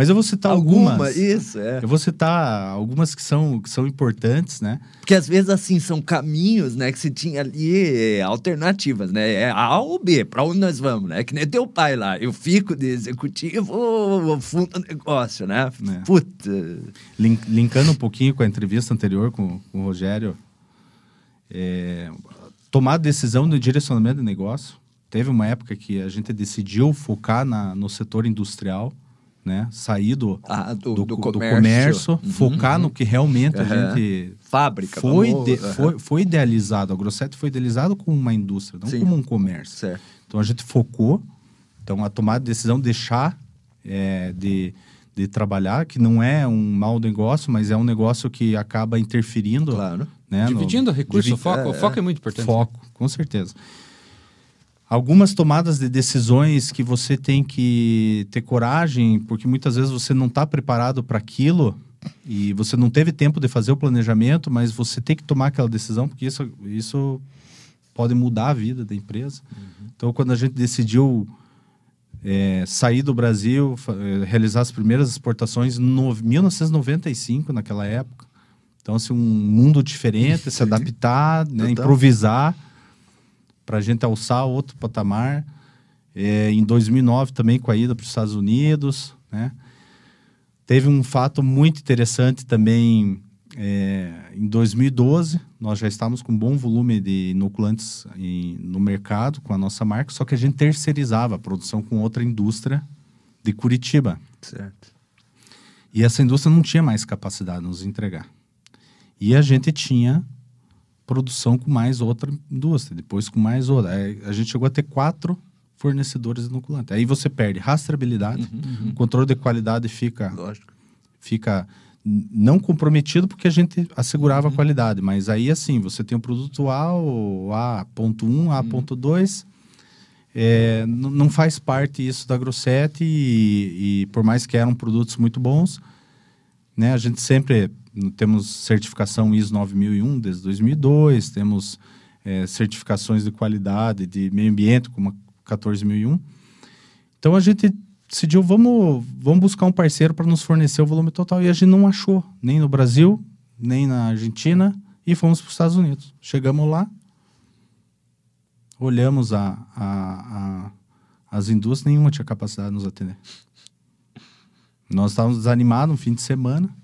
Mas eu vou citar Alguma, algumas. isso, é. Eu vou citar algumas que são, que são importantes, né? Porque às vezes, assim, são caminhos, né? Que se tinha ali é, alternativas, né? É A ou B, pra onde nós vamos, né? Que nem teu pai lá. Eu fico de executivo ou fundo negócio, né? É. Puta. Lin- linkando um pouquinho com a entrevista anterior com, com o Rogério, é, tomar decisão no direcionamento de negócio. Teve uma época que a gente decidiu focar na, no setor industrial, né? Sair do, Ah, do, do, do co- do comércio. comércio, focar no que realmente a Aham. gente Fábrica. foi, vamos- de- foi, foi idealizado. A Grosset foi idealizado como uma indústria, não Sim. como um comércio. Certo. Então a gente focou. Então a tomada de decisão deixar é, de, de trabalhar, que não é um mau negócio, mas é um negócio que acaba interferindo. Claro. Né, no- Dividindo o recurso, divi- o foco, o é, foco é muito importante. Foco, com certeza. Algumas tomadas de decisões que você tem que ter coragem, porque muitas vezes você não está preparado para aquilo e você não teve tempo de fazer o planejamento, mas você tem que tomar aquela decisão, porque isso, isso pode mudar a vida da empresa. Então, quando a gente decidiu é, sair do Brasil, eh, realizar as primeiras exportações em no- 1995, naquela época. Então, assim, um mundo diferente, se adaptar, né, improvisar para a gente alçar outro patamar. É, em 2009 também com a ida para os Estados Unidos, né? Teve um fato muito interessante também é, em 2012, nós já estávamos com um bom volume de inoculantes em, no mercado com a nossa marca, só que a gente terceirizava a produção com outra indústria de Curitiba. Certo. E essa indústria não tinha mais capacidade de nos entregar. E a gente tinha produção com mais outra indústria, depois com mais outra. Aí a gente chegou a ter quatro fornecedores inoculantes. Aí você perde rastreabilidade, Uhum, controle de qualidade fica Lógico. fica não comprometido porque a gente assegurava Uhum. a qualidade, mas aí assim, você tem o produto A, o A.1, Uhum. A.2, é, n- não faz parte isso da Grosset e, e por mais que eram produtos muito bons, né, a gente sempre temos certificação ISO 9001 desde 2002, temos é, certificações de qualidade de meio ambiente como a 14001. Então a gente decidiu, vamos, vamos buscar um parceiro para nos fornecer o volume total. E a gente não achou, nem no Brasil, nem na Argentina, e fomos para os Estados Unidos. Chegamos lá, olhamos a, a, a- as indústrias, nenhuma tinha capacidade de nos atender. Nós estávamos desanimados no fim de semana.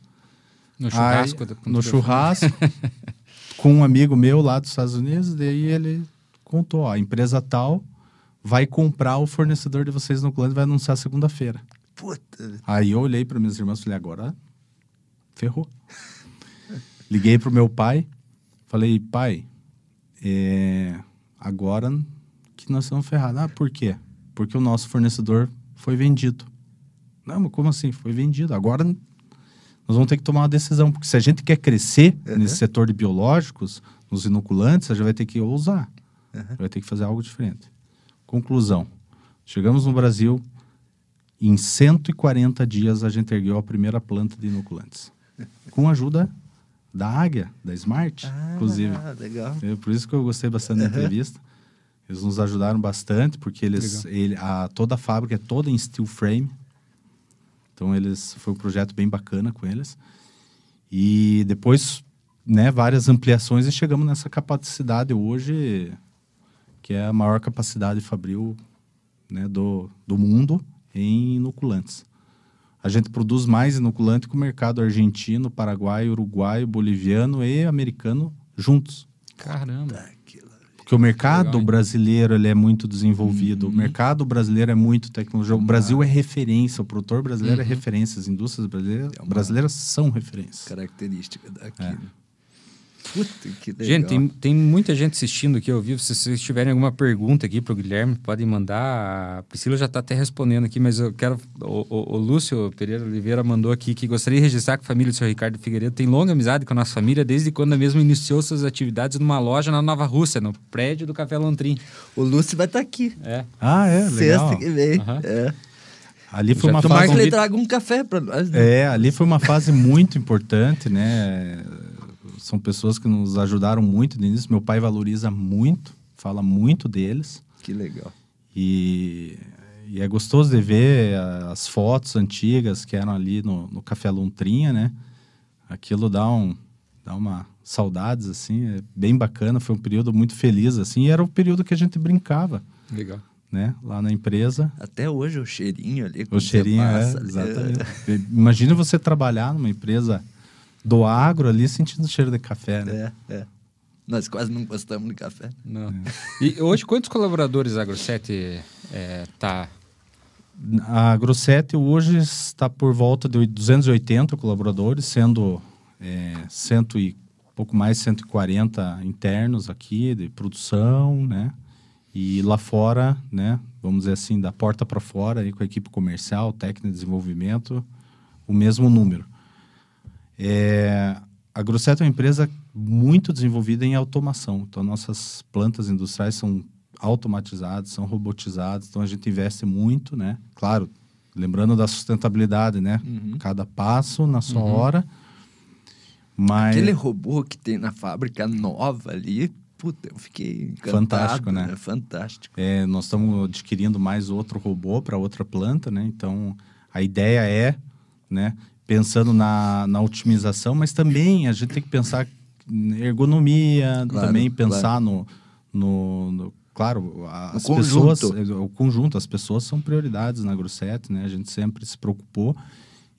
No churrasco. Aí, no churrasco, com um amigo meu lá dos Estados Unidos, daí ele contou, ó, a empresa tal vai comprar o fornecedor de vocês no cliente e vai anunciar segunda-feira. Puta. Aí eu olhei para minhas irmãs e falei, agora ferrou. Liguei pro meu pai, falei, pai, é, agora que nós estamos ferrados. Ah, por quê? Porque o nosso fornecedor foi vendido. Não, mas como assim? Foi vendido. Agora nós vamos ter que tomar uma decisão, porque se a gente quer crescer Uhum. nesse setor de biológicos, nos inoculantes, a gente vai ter que ousar. Uhum. Vai ter que fazer algo diferente. Conclusão. Chegamos no Brasil, em 140 dias a gente ergueu a primeira planta de inoculantes. Com a ajuda da Águia, da Smart, inclusive. Ah, legal. É por isso que eu gostei bastante da entrevista. Eles nos ajudaram bastante, porque eles, ele, a, toda a fábrica é toda em steel frame. Então, eles foi um projeto bem bacana com eles. E depois, né, várias ampliações e chegamos nessa capacidade hoje, que é a maior capacidade fabril né, do, do mundo em inoculantes. A gente produz mais inoculante que o mercado argentino, paraguaio, uruguaio, boliviano e americano juntos. Caramba. Porque o mercado Legal, brasileiro ele é muito desenvolvido, o mercado brasileiro é muito tecnológico. O Brasil é referência, o produtor brasileiro é referência, as indústrias brasileiras, É brasileiras são referência. Característica daquilo. Puta, que legal. Gente, tem, tem muita gente assistindo aqui ao vivo. Se vocês tiverem alguma pergunta aqui para o Guilherme, podem mandar. A Priscila já está até respondendo aqui, mas eu quero. O, o- o Lúcio Pereira Oliveira mandou aqui que gostaria de registrar que a família do seu Ricardo Figueiredo tem longa amizade com a nossa família desde quando a mesma iniciou suas atividades numa loja na Nova Rússia, no prédio do Café Lontrim. O Lúcio vai estar aqui. É. Ah, é, legal. Sexta que vem. Aham. É. Ali foi Já uma tomara Tomara fase que ele traga um café para nós. né? É, ali foi uma fase muito importante, né? São pessoas que nos ajudaram muito nisso. Meu pai valoriza muito, fala muito deles. Que legal. E, e é gostoso de ver a- as fotos antigas que eram ali no, no Café Lontrinha, né? Aquilo dá, um, dá uma saudades, assim, é bem bacana. Foi um período muito feliz, assim. E era o período que a gente brincava, Legal. né? Lá na empresa. Até hoje o cheirinho ali. O cheirinho, é, passa ali, exatamente. Imagina você trabalhar numa empresa do agro ali sentindo o cheiro de café, né? É, é. Nós quase não gostamos de café. Não. E hoje, quantos colaboradores a Grosset é, tá? A Grosset hoje está por volta de 280 colaboradores, sendo é, cento e pouco mais 140 internos aqui de produção, né? E lá fora, né? Vamos dizer assim, da porta para fora, aí com a equipe comercial, técnica de desenvolvimento, o mesmo número. É, a Grosset é uma empresa muito desenvolvida em automação. Então, nossas plantas industriais são automatizadas, são robotizadas. Então, a gente investe muito, né? Claro, lembrando da sustentabilidade, né? Uhum. Cada passo na sua hora. Mas Aquele robô que tem na fábrica nova ali, puta, eu fiquei encantado. Fantástico, né? Fantástico. é, nós estamos adquirindo mais outro robô para outra planta, né? Então, a ideia é, né? Pensando na, na otimização, mas também a gente tem que pensar em ergonomia, Claro, também pensar no, no, no claro, as O pessoas, conjunto. o conjunto, as pessoas são prioridades na Grosset, né? A gente sempre se preocupou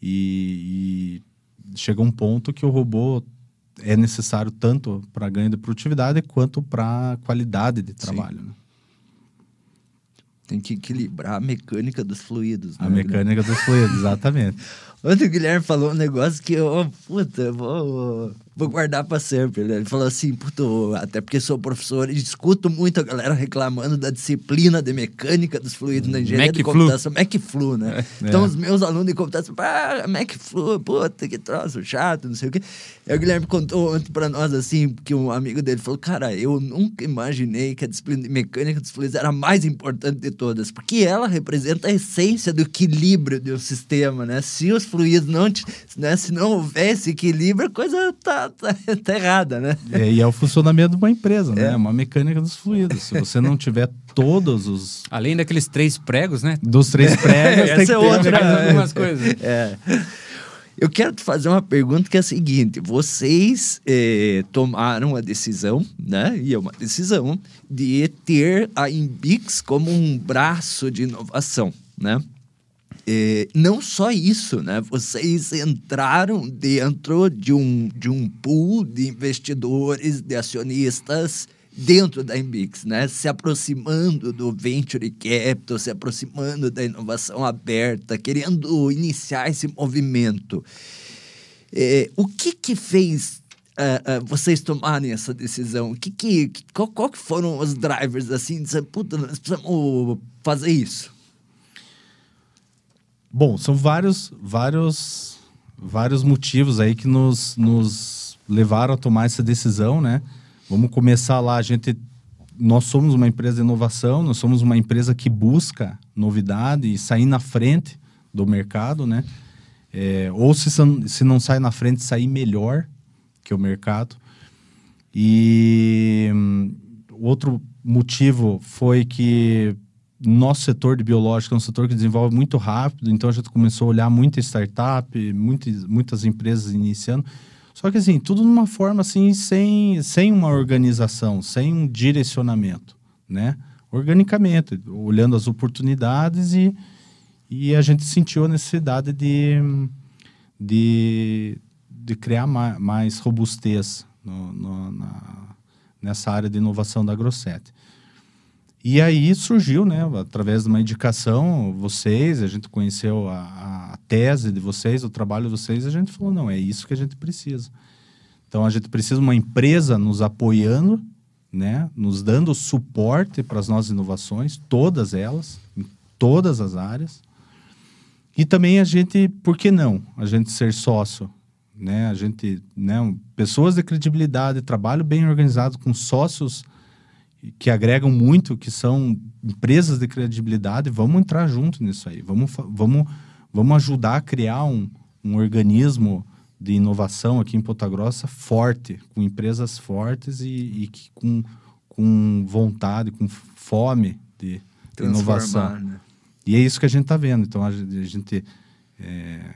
e, e chega um ponto que o robô é necessário tanto para ganho de produtividade quanto para qualidade de trabalho. né? Tem que equilibrar a mecânica dos fluidos. A né, mecânica dos fluidos, exatamente. Ontem o Guilherme falou um negócio que eu, puta, eu vou, vou guardar pra sempre. né? Ele falou assim, puta, eu- até porque sou professor e escuto muito a galera reclamando da disciplina de mecânica dos fluidos na engenharia de MacFlu. computação. MacFlu, né? É. Então os meus alunos de computação, ah, MacFlu, puta, que troço chato, não sei o quê. Aí o Guilherme contou ontem pra nós, assim, que um amigo dele falou, cara, eu nunca imaginei que a disciplina de mecânica dos fluidos era a mais importante de todas, porque ela representa a essência do equilíbrio de um sistema, né? Se os fluidos não, né? se não houvesse equilíbrio, a coisa tá, tá, tá errada, né? É, e é o funcionamento de uma empresa, né? É. É uma mecânica dos fluidos. Se você não tiver todos os Além daqueles três pregos, né? dos três pregos, tem Essa que é outra, mecânica. algumas coisas. É. Eu quero te fazer uma pergunta que é a seguinte: vocês eh, tomaram a decisão, né? E é uma decisão de ter a Imbix como um braço de inovação, né? Eh, não só isso, né? Vocês entraram dentro de um, de um pool de investidores, de acionistas dentro da Imbix, né? Se aproximando do venture capital, se aproximando da inovação aberta, querendo iniciar esse movimento. Eh, o que que fez ah, ah, vocês tomarem essa decisão? O que, que- qual, qual que foram os drivers assim? De dizer, puta, nós precisamos fazer isso. Bom, são vários, vários, vários motivos aí que nos, nos levaram a tomar essa decisão, né? Vamos começar lá. A gente, nós somos uma empresa de inovação, nós somos uma empresa que busca novidade e sair na frente do mercado, né? É, ou se, se não sai na frente, sair melhor que o mercado. E hum, outro motivo foi que nosso setor de biológico é um setor que desenvolve muito rápido, então a gente começou a olhar muita startup, muitas, muitas empresas iniciando. Só que assim, tudo numa forma assim, sem, sem uma organização, sem um direcionamento, né? Organicamente, olhando as oportunidades e, e a gente sentiu a necessidade de, de, de criar mais, mais robustez no- no- na- nessa área de inovação da Grosset. E aí surgiu, né, através de uma indicação, vocês, a gente conheceu a, a tese de vocês, o trabalho de vocês, a gente falou, não, é isso que a gente precisa. Então a gente precisa de uma empresa nos apoiando, né, nos dando suporte para as nossas inovações, todas elas, em todas as áreas. E também a gente, por que não? A gente ser sócio, né? A gente, né, pessoas de credibilidade, trabalho bem organizado com sócios que agregam muito, que são empresas de credibilidade, vamos entrar junto nisso aí. Vamos, vamos, vamos ajudar a criar um, um organismo de inovação aqui em Ponta Grossa forte, com empresas fortes e, e que com, com vontade, com fome de, de inovação. Né? E é isso que a gente está vendo. Então, a gente, a gente, é,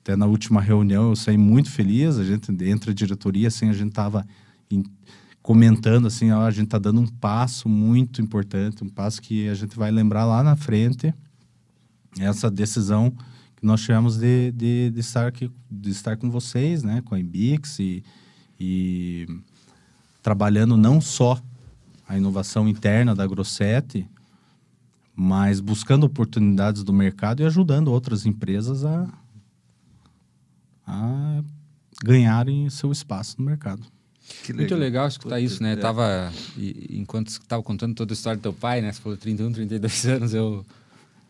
até na última reunião, eu saí muito feliz. A gente entra a diretoria, assim, a gente estava comentando, assim, ó, a gente está dando um passo muito importante, um passo que a gente vai lembrar lá na frente, essa decisão que nós tivemos de, de, de estar aqui, de estar com vocês, né, com a Embix e, e trabalhando não só a inovação interna da Grosset, mas buscando oportunidades do mercado e ajudando outras empresas a, a ganharem seu espaço no mercado. Que Muito legal escutar Puta, isso, né? é. Tava, e- enquanto você tava contando toda a história do teu pai, né? Você falou 31, 32 anos, eu...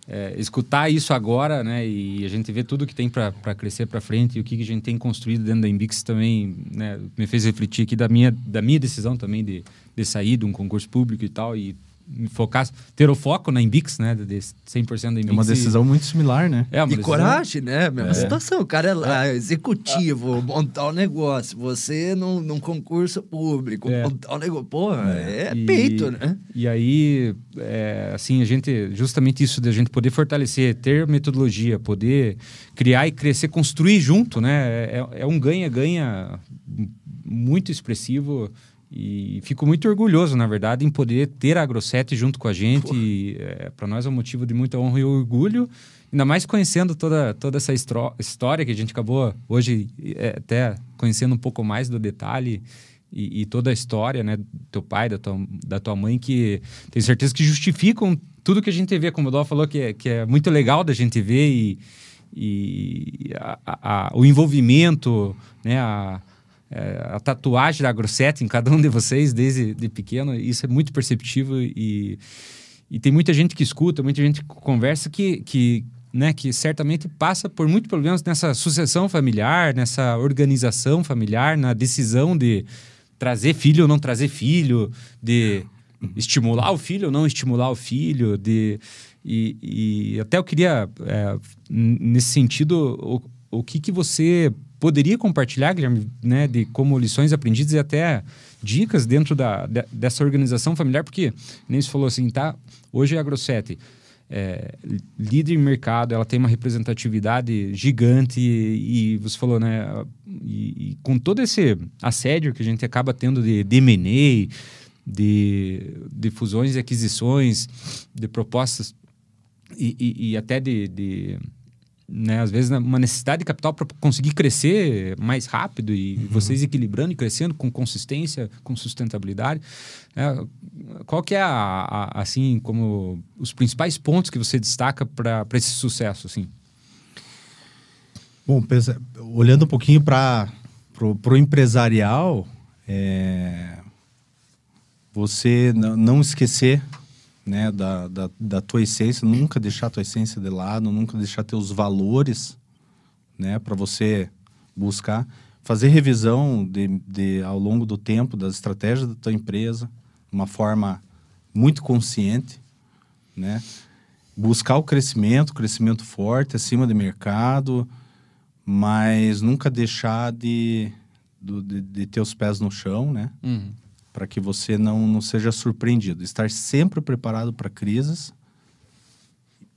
é, escutar isso agora, né? E a gente vê tudo que tem para crescer para frente e o que, que a gente tem construído dentro da Embix também, né? Me fez refletir aqui da minha, da minha decisão também de, de sair de um concurso público e tal e me focar, ter o foco na Embix, né? De 100% da Embix. É uma e- decisão muito similar, né? É uma E decisão- coragem, né? Mesma situação. O cara é lá, executivo, montar o negócio. Você num, num concurso público, É. montar o negócio. Porra, é, E- peito, né? E aí, é, assim, a gente, justamente isso de a gente poder fortalecer, ter metodologia, poder criar e crescer, construir junto, né? É, é um ganha-ganha muito expressivo E fico muito orgulhoso, na verdade, em poder ter a Agrosete junto com a gente. É, Para nós é um motivo de muita honra e orgulho. Ainda mais conhecendo toda, toda essa história que a gente acabou hoje é, até conhecendo um pouco mais do detalhe e, e, toda a história, né, do teu pai, da tua, da tua mãe, que tenho certeza que justificam tudo que a gente vê, como o Dó falou, que é, que é muito legal da gente ver e, e a, a, o envolvimento, né, a, é, a tatuagem da Grosset em cada um de vocês desde de pequeno, isso é muito perceptível e, e tem muita gente que escuta, muita gente que conversa que, que, né, que certamente passa por muitos problemas nessa sucessão familiar, nessa organização familiar, na decisão de trazer filho ou não trazer filho, de estimular o filho ou não estimular o filho, de e, e até eu queria é, nesse sentido o, o que que você poderia compartilhar, Guilherme, né, de como lições aprendidas e até dicas dentro da, de, dessa organização familiar, porque nem se falou assim, tá? Hoje é a Grosset é, líder em mercado, ela tem uma representatividade gigante e, e você falou, né? E, e, com todo esse assédio que a gente acaba tendo de, de M&A, de, de fusões e aquisições, de propostas e, e, e até de, de né, às vezes uma necessidade de capital para conseguir crescer mais rápido e uhum. vocês equilibrando e crescendo com consistência, com sustentabilidade. É, qual que é a, a, assim como os principais pontos que você destaca para esse sucesso assim? Bom, pensa, olhando um pouquinho para o empresarial, é, você não esquecer né, da, da, da, tua essência, nunca deixar tua essência de lado, nunca deixar teus valores, né, para você buscar fazer revisão de, de, ao longo do tempo das estratégias da tua empresa, de uma forma muito consciente, né, buscar o crescimento, crescimento forte acima do mercado, mas nunca deixar de, de, de ter os pés no chão, né? Uhum para que você não, não seja surpreendido. Estar sempre preparado para crises,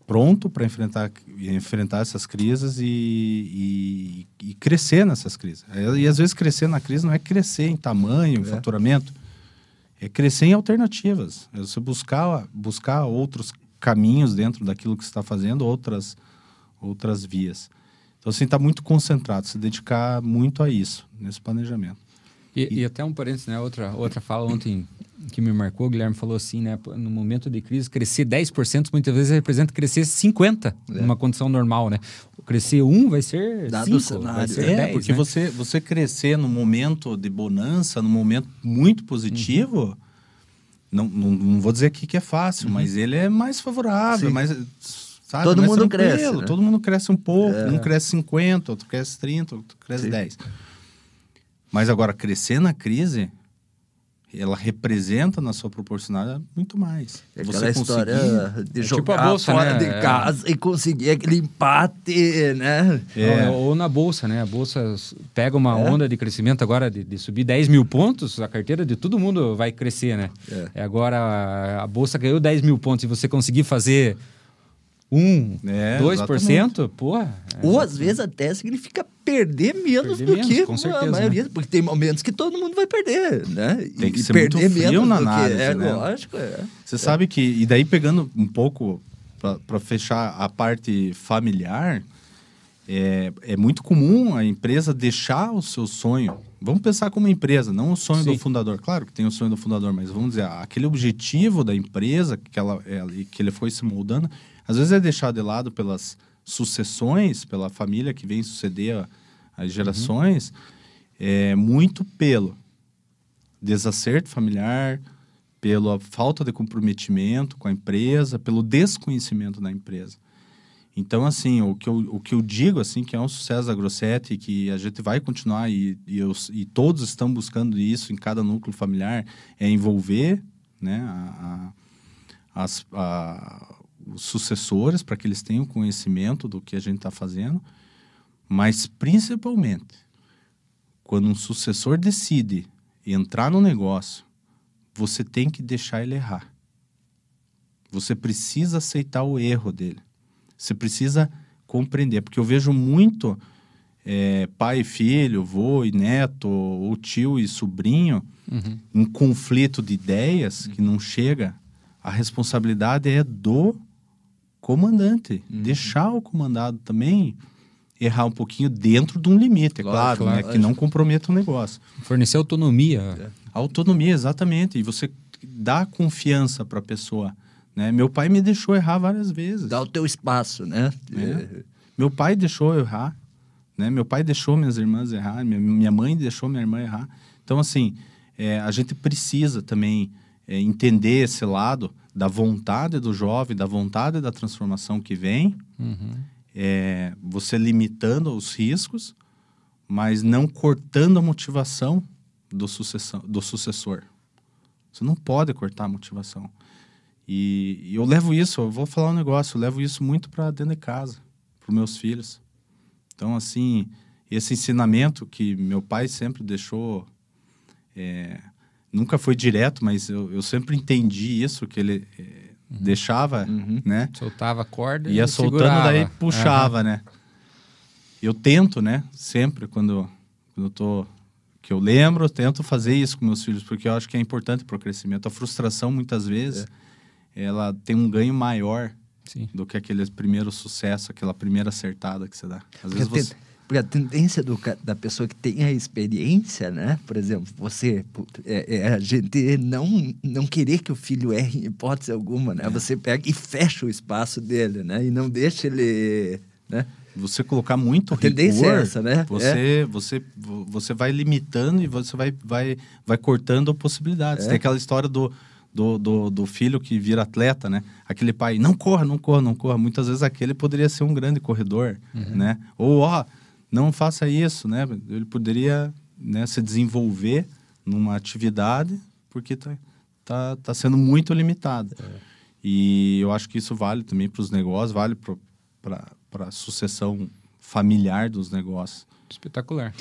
pronto para enfrentar, enfrentar essas crises e, e, e, crescer nessas crises. E às vezes crescer na crise não é crescer em tamanho, em é. faturamento, é crescer em alternativas. É você buscar, buscar outros caminhos dentro daquilo que está fazendo, outras, outras vias. Então, assim, está muito concentrado, se dedicar muito a isso, nesse planejamento. E, e, até um parênteses, né? Outra, outra fala ontem que me marcou, o Guilherme falou assim, né? No momento de crise, crescer 10% muitas vezes representa crescer 50% é. numa condição normal, né? Crescer 1 vai ser Dado 5, vai ser é, 10, porque né? você, você crescer no momento de bonança, num momento muito positivo... Uhum. Não, não, não, vou dizer aqui que é fácil, uhum. mas ele é mais favorável, Sim. mais sabe? Todo mais mundo cresce. Né? Todo mundo cresce um pouco. É. Um cresce 50, outro cresce 30, outro cresce Sim. 10. Mas agora, crescer na crise, ela representa na sua proporcionalidade muito mais. É aquela Você história de é jogar tipo a bolsa, fora né? de é. casa e conseguir aquele empate, né? É. Ou, ou, na bolsa, né? A bolsa pega uma é. onda de crescimento agora de, de, subir 10 mil pontos, a carteira de todo mundo vai crescer, né? É. Agora a bolsa ganhou 10 mil pontos e você conseguir fazer 1, é, 2%, pô. É, Ou às vezes até significa perder menos perder do menos, que com certeza, a maioria, né? porque tem momentos que todo mundo vai perder, né? Tem que e ser perder muito frio menos na análise, é, né? lógico, é. Você sabe que, e daí pegando um pouco para fechar a parte familiar, é, é muito comum a empresa deixar o seu sonho. Vamos pensar como empresa, não o sonho Sim. do fundador. Claro que tem o sonho do fundador, mas vamos dizer, aquele objetivo da empresa que, ela que ele foi se moldando às vezes é deixado de lado pelas sucessões, pela família que vem suceder as gerações, uhum. é muito pelo desacerto familiar, pela falta de comprometimento com a empresa, pelo desconhecimento da empresa. Então, assim, o que eu, o que eu digo, assim, que é um sucesso da Grosset e que a gente vai continuar e, e, eu, e todos estão buscando isso em cada núcleo familiar, é envolver né, a, a, as, a, sucessores para que eles tenham conhecimento do que a gente está fazendo, mas principalmente quando um sucessor decide entrar no negócio, você tem que deixar ele errar. Você precisa aceitar o erro dele. Você precisa compreender, porque eu vejo muito é, pai e filho, vô e neto, ou tio e sobrinho, Uhum. em conflito de ideias que não chega, a responsabilidade é do comandante. Deixar o comandado também errar um pouquinho dentro de um limite, é Lógico, claro, né? lógico. que não comprometa o negócio. Fornecer autonomia. Autonomia, exatamente. E você dá confiança para a pessoa. Né? Meu pai me deixou errar várias vezes. Dá o teu espaço, né? É. Meu pai deixou eu errar. Né? Meu pai deixou minhas irmãs errar. Minha, minha mãe deixou minha irmã errar. Então, assim, é, a gente precisa também é, entender esse lado da vontade do jovem, da vontade da transformação que vem, Uhum. é, você limitando os riscos, mas não cortando a motivação do, sucessão, do sucessor. Você não pode cortar a motivação. E, e eu levo isso, eu vou falar um negócio, eu levo isso muito para dentro de casa, para meus filhos. Então, assim, esse ensinamento que meu pai sempre deixou, é, nunca foi direto, mas eu, eu sempre entendi isso, que ele é, deixava, Uhum. né? Soltava a corda Ia e soltando, segurava. daí puxava, né? Eu tento, né? Sempre, quando, quando eu tô... Que eu lembro, eu tento fazer isso com meus filhos, porque eu acho que é importante para o crescimento. A frustração, muitas vezes, ela tem um ganho maior Sim. do que aquele primeiro sucesso, aquela primeira acertada que você dá. Às Porque, vezes você... porque a tendência do da pessoa que tem a experiência, né? Por exemplo, você, é, é a gente não, não querer que o filho erre em hipótese alguma, É. né? Você pega e fecha o espaço dele, né? E não deixa ele, né? Você colocar muito A tendência rigor, é essa, né? Você, você, vo- você vai limitando e você vai, vai, vai cortando possibilidades. É. Tem aquela história do, do, do, do filho que vira atleta, né? Aquele pai, não corra, não corra, não corra. Muitas vezes aquele poderia ser um grande corredor, Uhum. né? Ou, ó, não faça isso, né? Ele poderia né, se desenvolver numa atividade porque tá, tá, tá sendo muito limitado. É. E eu acho que isso vale também para os negócios, vale para a sucessão familiar dos negócios. Espetacular.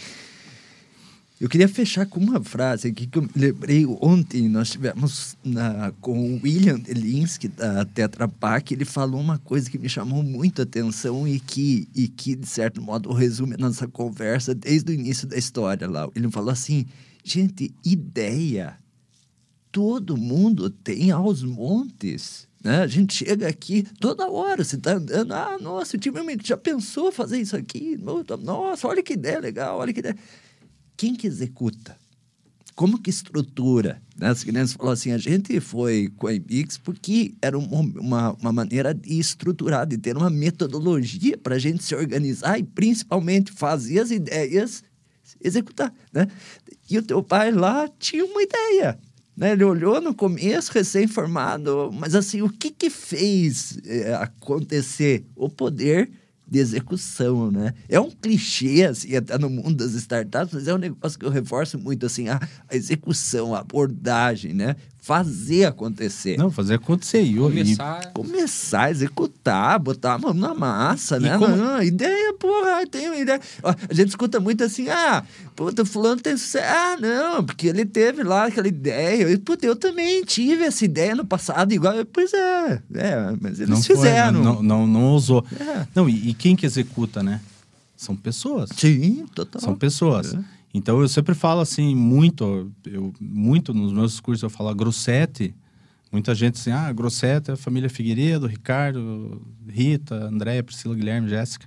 Eu queria fechar com uma frase aqui que eu lembrei ontem. Nós tivemos na, com o William Delinsky, da Tetra Pak. Ele falou uma coisa que me chamou muito a atenção e que, e que, de certo modo, resume a nossa conversa desde o início da história lá. Ele falou assim: gente, ideia todo mundo tem aos montes. Né? A gente chega aqui toda hora, você está andando, ah, nossa, ultimamente já pensou fazer isso aqui? Nossa, olha que ideia legal, olha que ideia. Quem que executa? Como que estrutura? Né? As crianças falaram assim, a gente foi com a IBIX porque era uma, uma, maneira de estruturar, de ter uma metodologia para a gente se organizar e principalmente fazer as ideias executar, né? E o teu pai lá tinha uma ideia, né? Ele olhou no começo, recém-formado, mas assim, o que que fez eh, acontecer? O poder de execução, né? É um clichê, assim, até no mundo das startups, mas é um negócio que eu reforço muito, assim, a, a execução, a abordagem, né? Fazer acontecer. Não, fazer acontecer. E, e- Começar. Começar a executar, botar a mão na massa, E né? como- Não, ideia, porra, tem uma ideia. A gente escuta muito assim, ah, puta, fulano tem sucesso. Ah, não, porque ele teve lá aquela ideia. E, puta, eu também tive essa ideia no passado, igual. Pois é, é, mas eles não foi, fizeram. não, não, não ousou. É. Não, e, e quem que executa, né? São pessoas. Sim, total. São pessoas. É. Então eu sempre falo assim, muito, eu, muito nos meus cursos eu falo a Grossetti. Muita gente assim, ah, Grossetti é a família Figueiredo, Ricardo, Rita, Andréia, Priscila, Guilherme, Jéssica.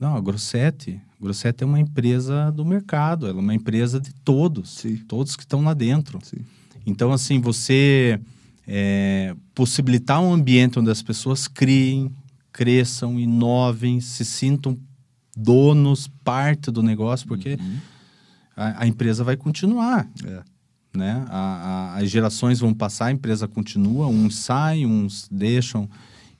Não, a Grossetti, Grossetti é uma empresa do mercado, ela é uma empresa de todos, Sim. todos que estão lá dentro. Sim. Então, assim, você é, possibilitar um ambiente onde as pessoas criem, cresçam, inovem, se sintam donos, parte do negócio, porque a, a empresa vai continuar, É. né? A- a- as gerações vão passar, a empresa continua, uns saem, uns deixam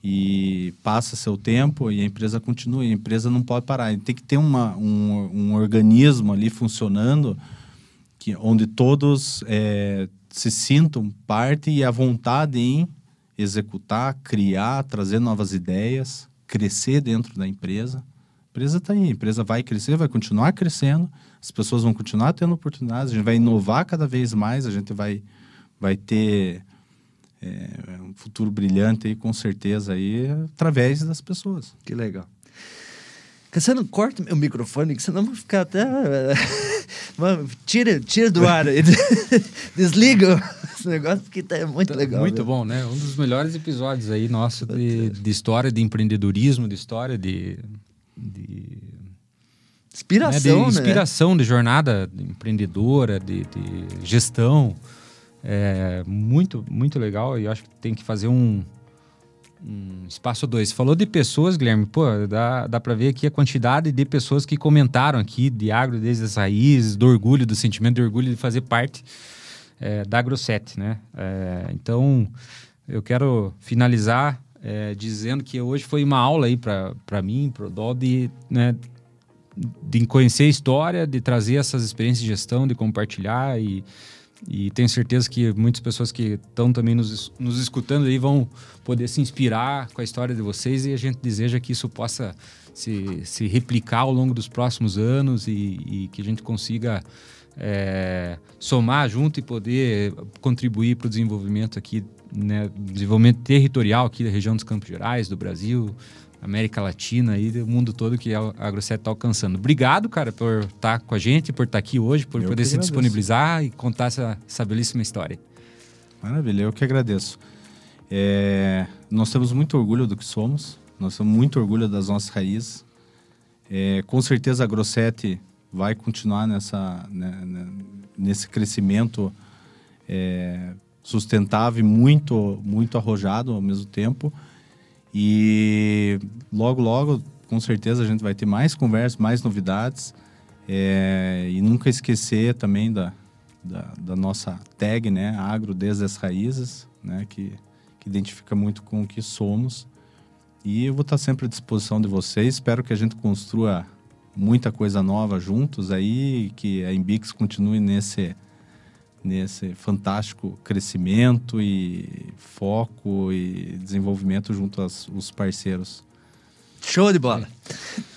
e passa seu tempo e a empresa continua. E a empresa não pode parar. Tem que ter uma, um, um organismo ali funcionando que, onde todos é, se sintam parte e a vontade em executar, criar, trazer novas ideias, crescer dentro da empresa. A empresa está aí, a empresa vai crescer, vai continuar crescendo, as pessoas vão continuar tendo oportunidades, a gente vai inovar cada vez mais, a gente vai, vai ter é, um futuro brilhante aí, com certeza, aí, através das pessoas. Que legal. Cassiano, corta meu microfone, que senão eu vou ficar até. Vamos, tira, tira do ar. Desliga esse negócio porque tá muito legal. Muito viu? bom, né? Um dos melhores episódios aí nosso de, de história de empreendedorismo, de história de, de Inspiração, né, né? de inspiração de jornada empreendedora, de, de gestão. É muito, muito legal. E acho que tem que fazer um, um espaço dois. Falou de pessoas, Guilherme, pô, dá, dá para ver aqui a quantidade de pessoas que comentaram aqui de agro desde as raízes, do orgulho, do sentimento de orgulho de fazer parte é, da AgroSet, né? É, então, eu quero finalizar é, dizendo que hoje foi uma aula aí para mim, para o de, né, de conhecer a história, de trazer essas experiências de gestão, de compartilhar e, e tenho certeza que muitas pessoas que estão também nos, nos escutando aí vão poder se inspirar com a história de vocês e a gente deseja que isso possa se, se replicar ao longo dos próximos anos e, e que a gente consiga é, somar junto e poder contribuir para o desenvolvimento aqui, né, desenvolvimento territorial aqui da região dos Campos Gerais, do Brasil, América Latina e do mundo todo que a AgroSet está alcançando. Obrigado, cara, por estar com a gente, por estar aqui hoje, por Eu poder se agradeço. disponibilizar e contar essa, essa belíssima história. Maravilha, eu que agradeço. É, nós temos muito orgulho do que somos, nós temos muito orgulho das nossas raízes. É, com certeza a Grosset vai continuar nessa, né, né, nesse crescimento é, sustentável e muito, muito arrojado ao mesmo tempo. E logo, logo, com certeza, a gente vai ter mais conversas, mais novidades. É, e nunca esquecer também da, da, da nossa tag, né? Agro desde as raízes, né? Que, que identifica muito com o que somos. E eu vou estar sempre à disposição de vocês. Espero que a gente construa muita coisa nova juntos aí, que a Embix continue nesse nesse fantástico crescimento e foco e desenvolvimento junto aos os parceiros. Show de bola.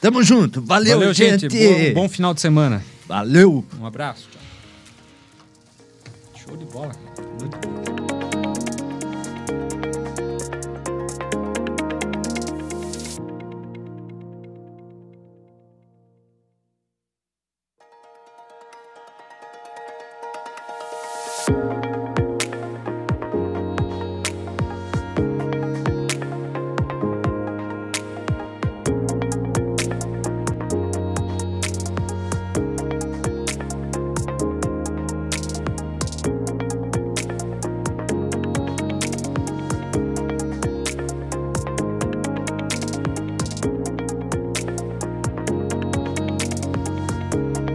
Tamo junto. Valeu, Valeu, gente. gente. Bom, bom final de semana. Valeu. Um abraço. Tchau. Show de bola. cara. Muito bom.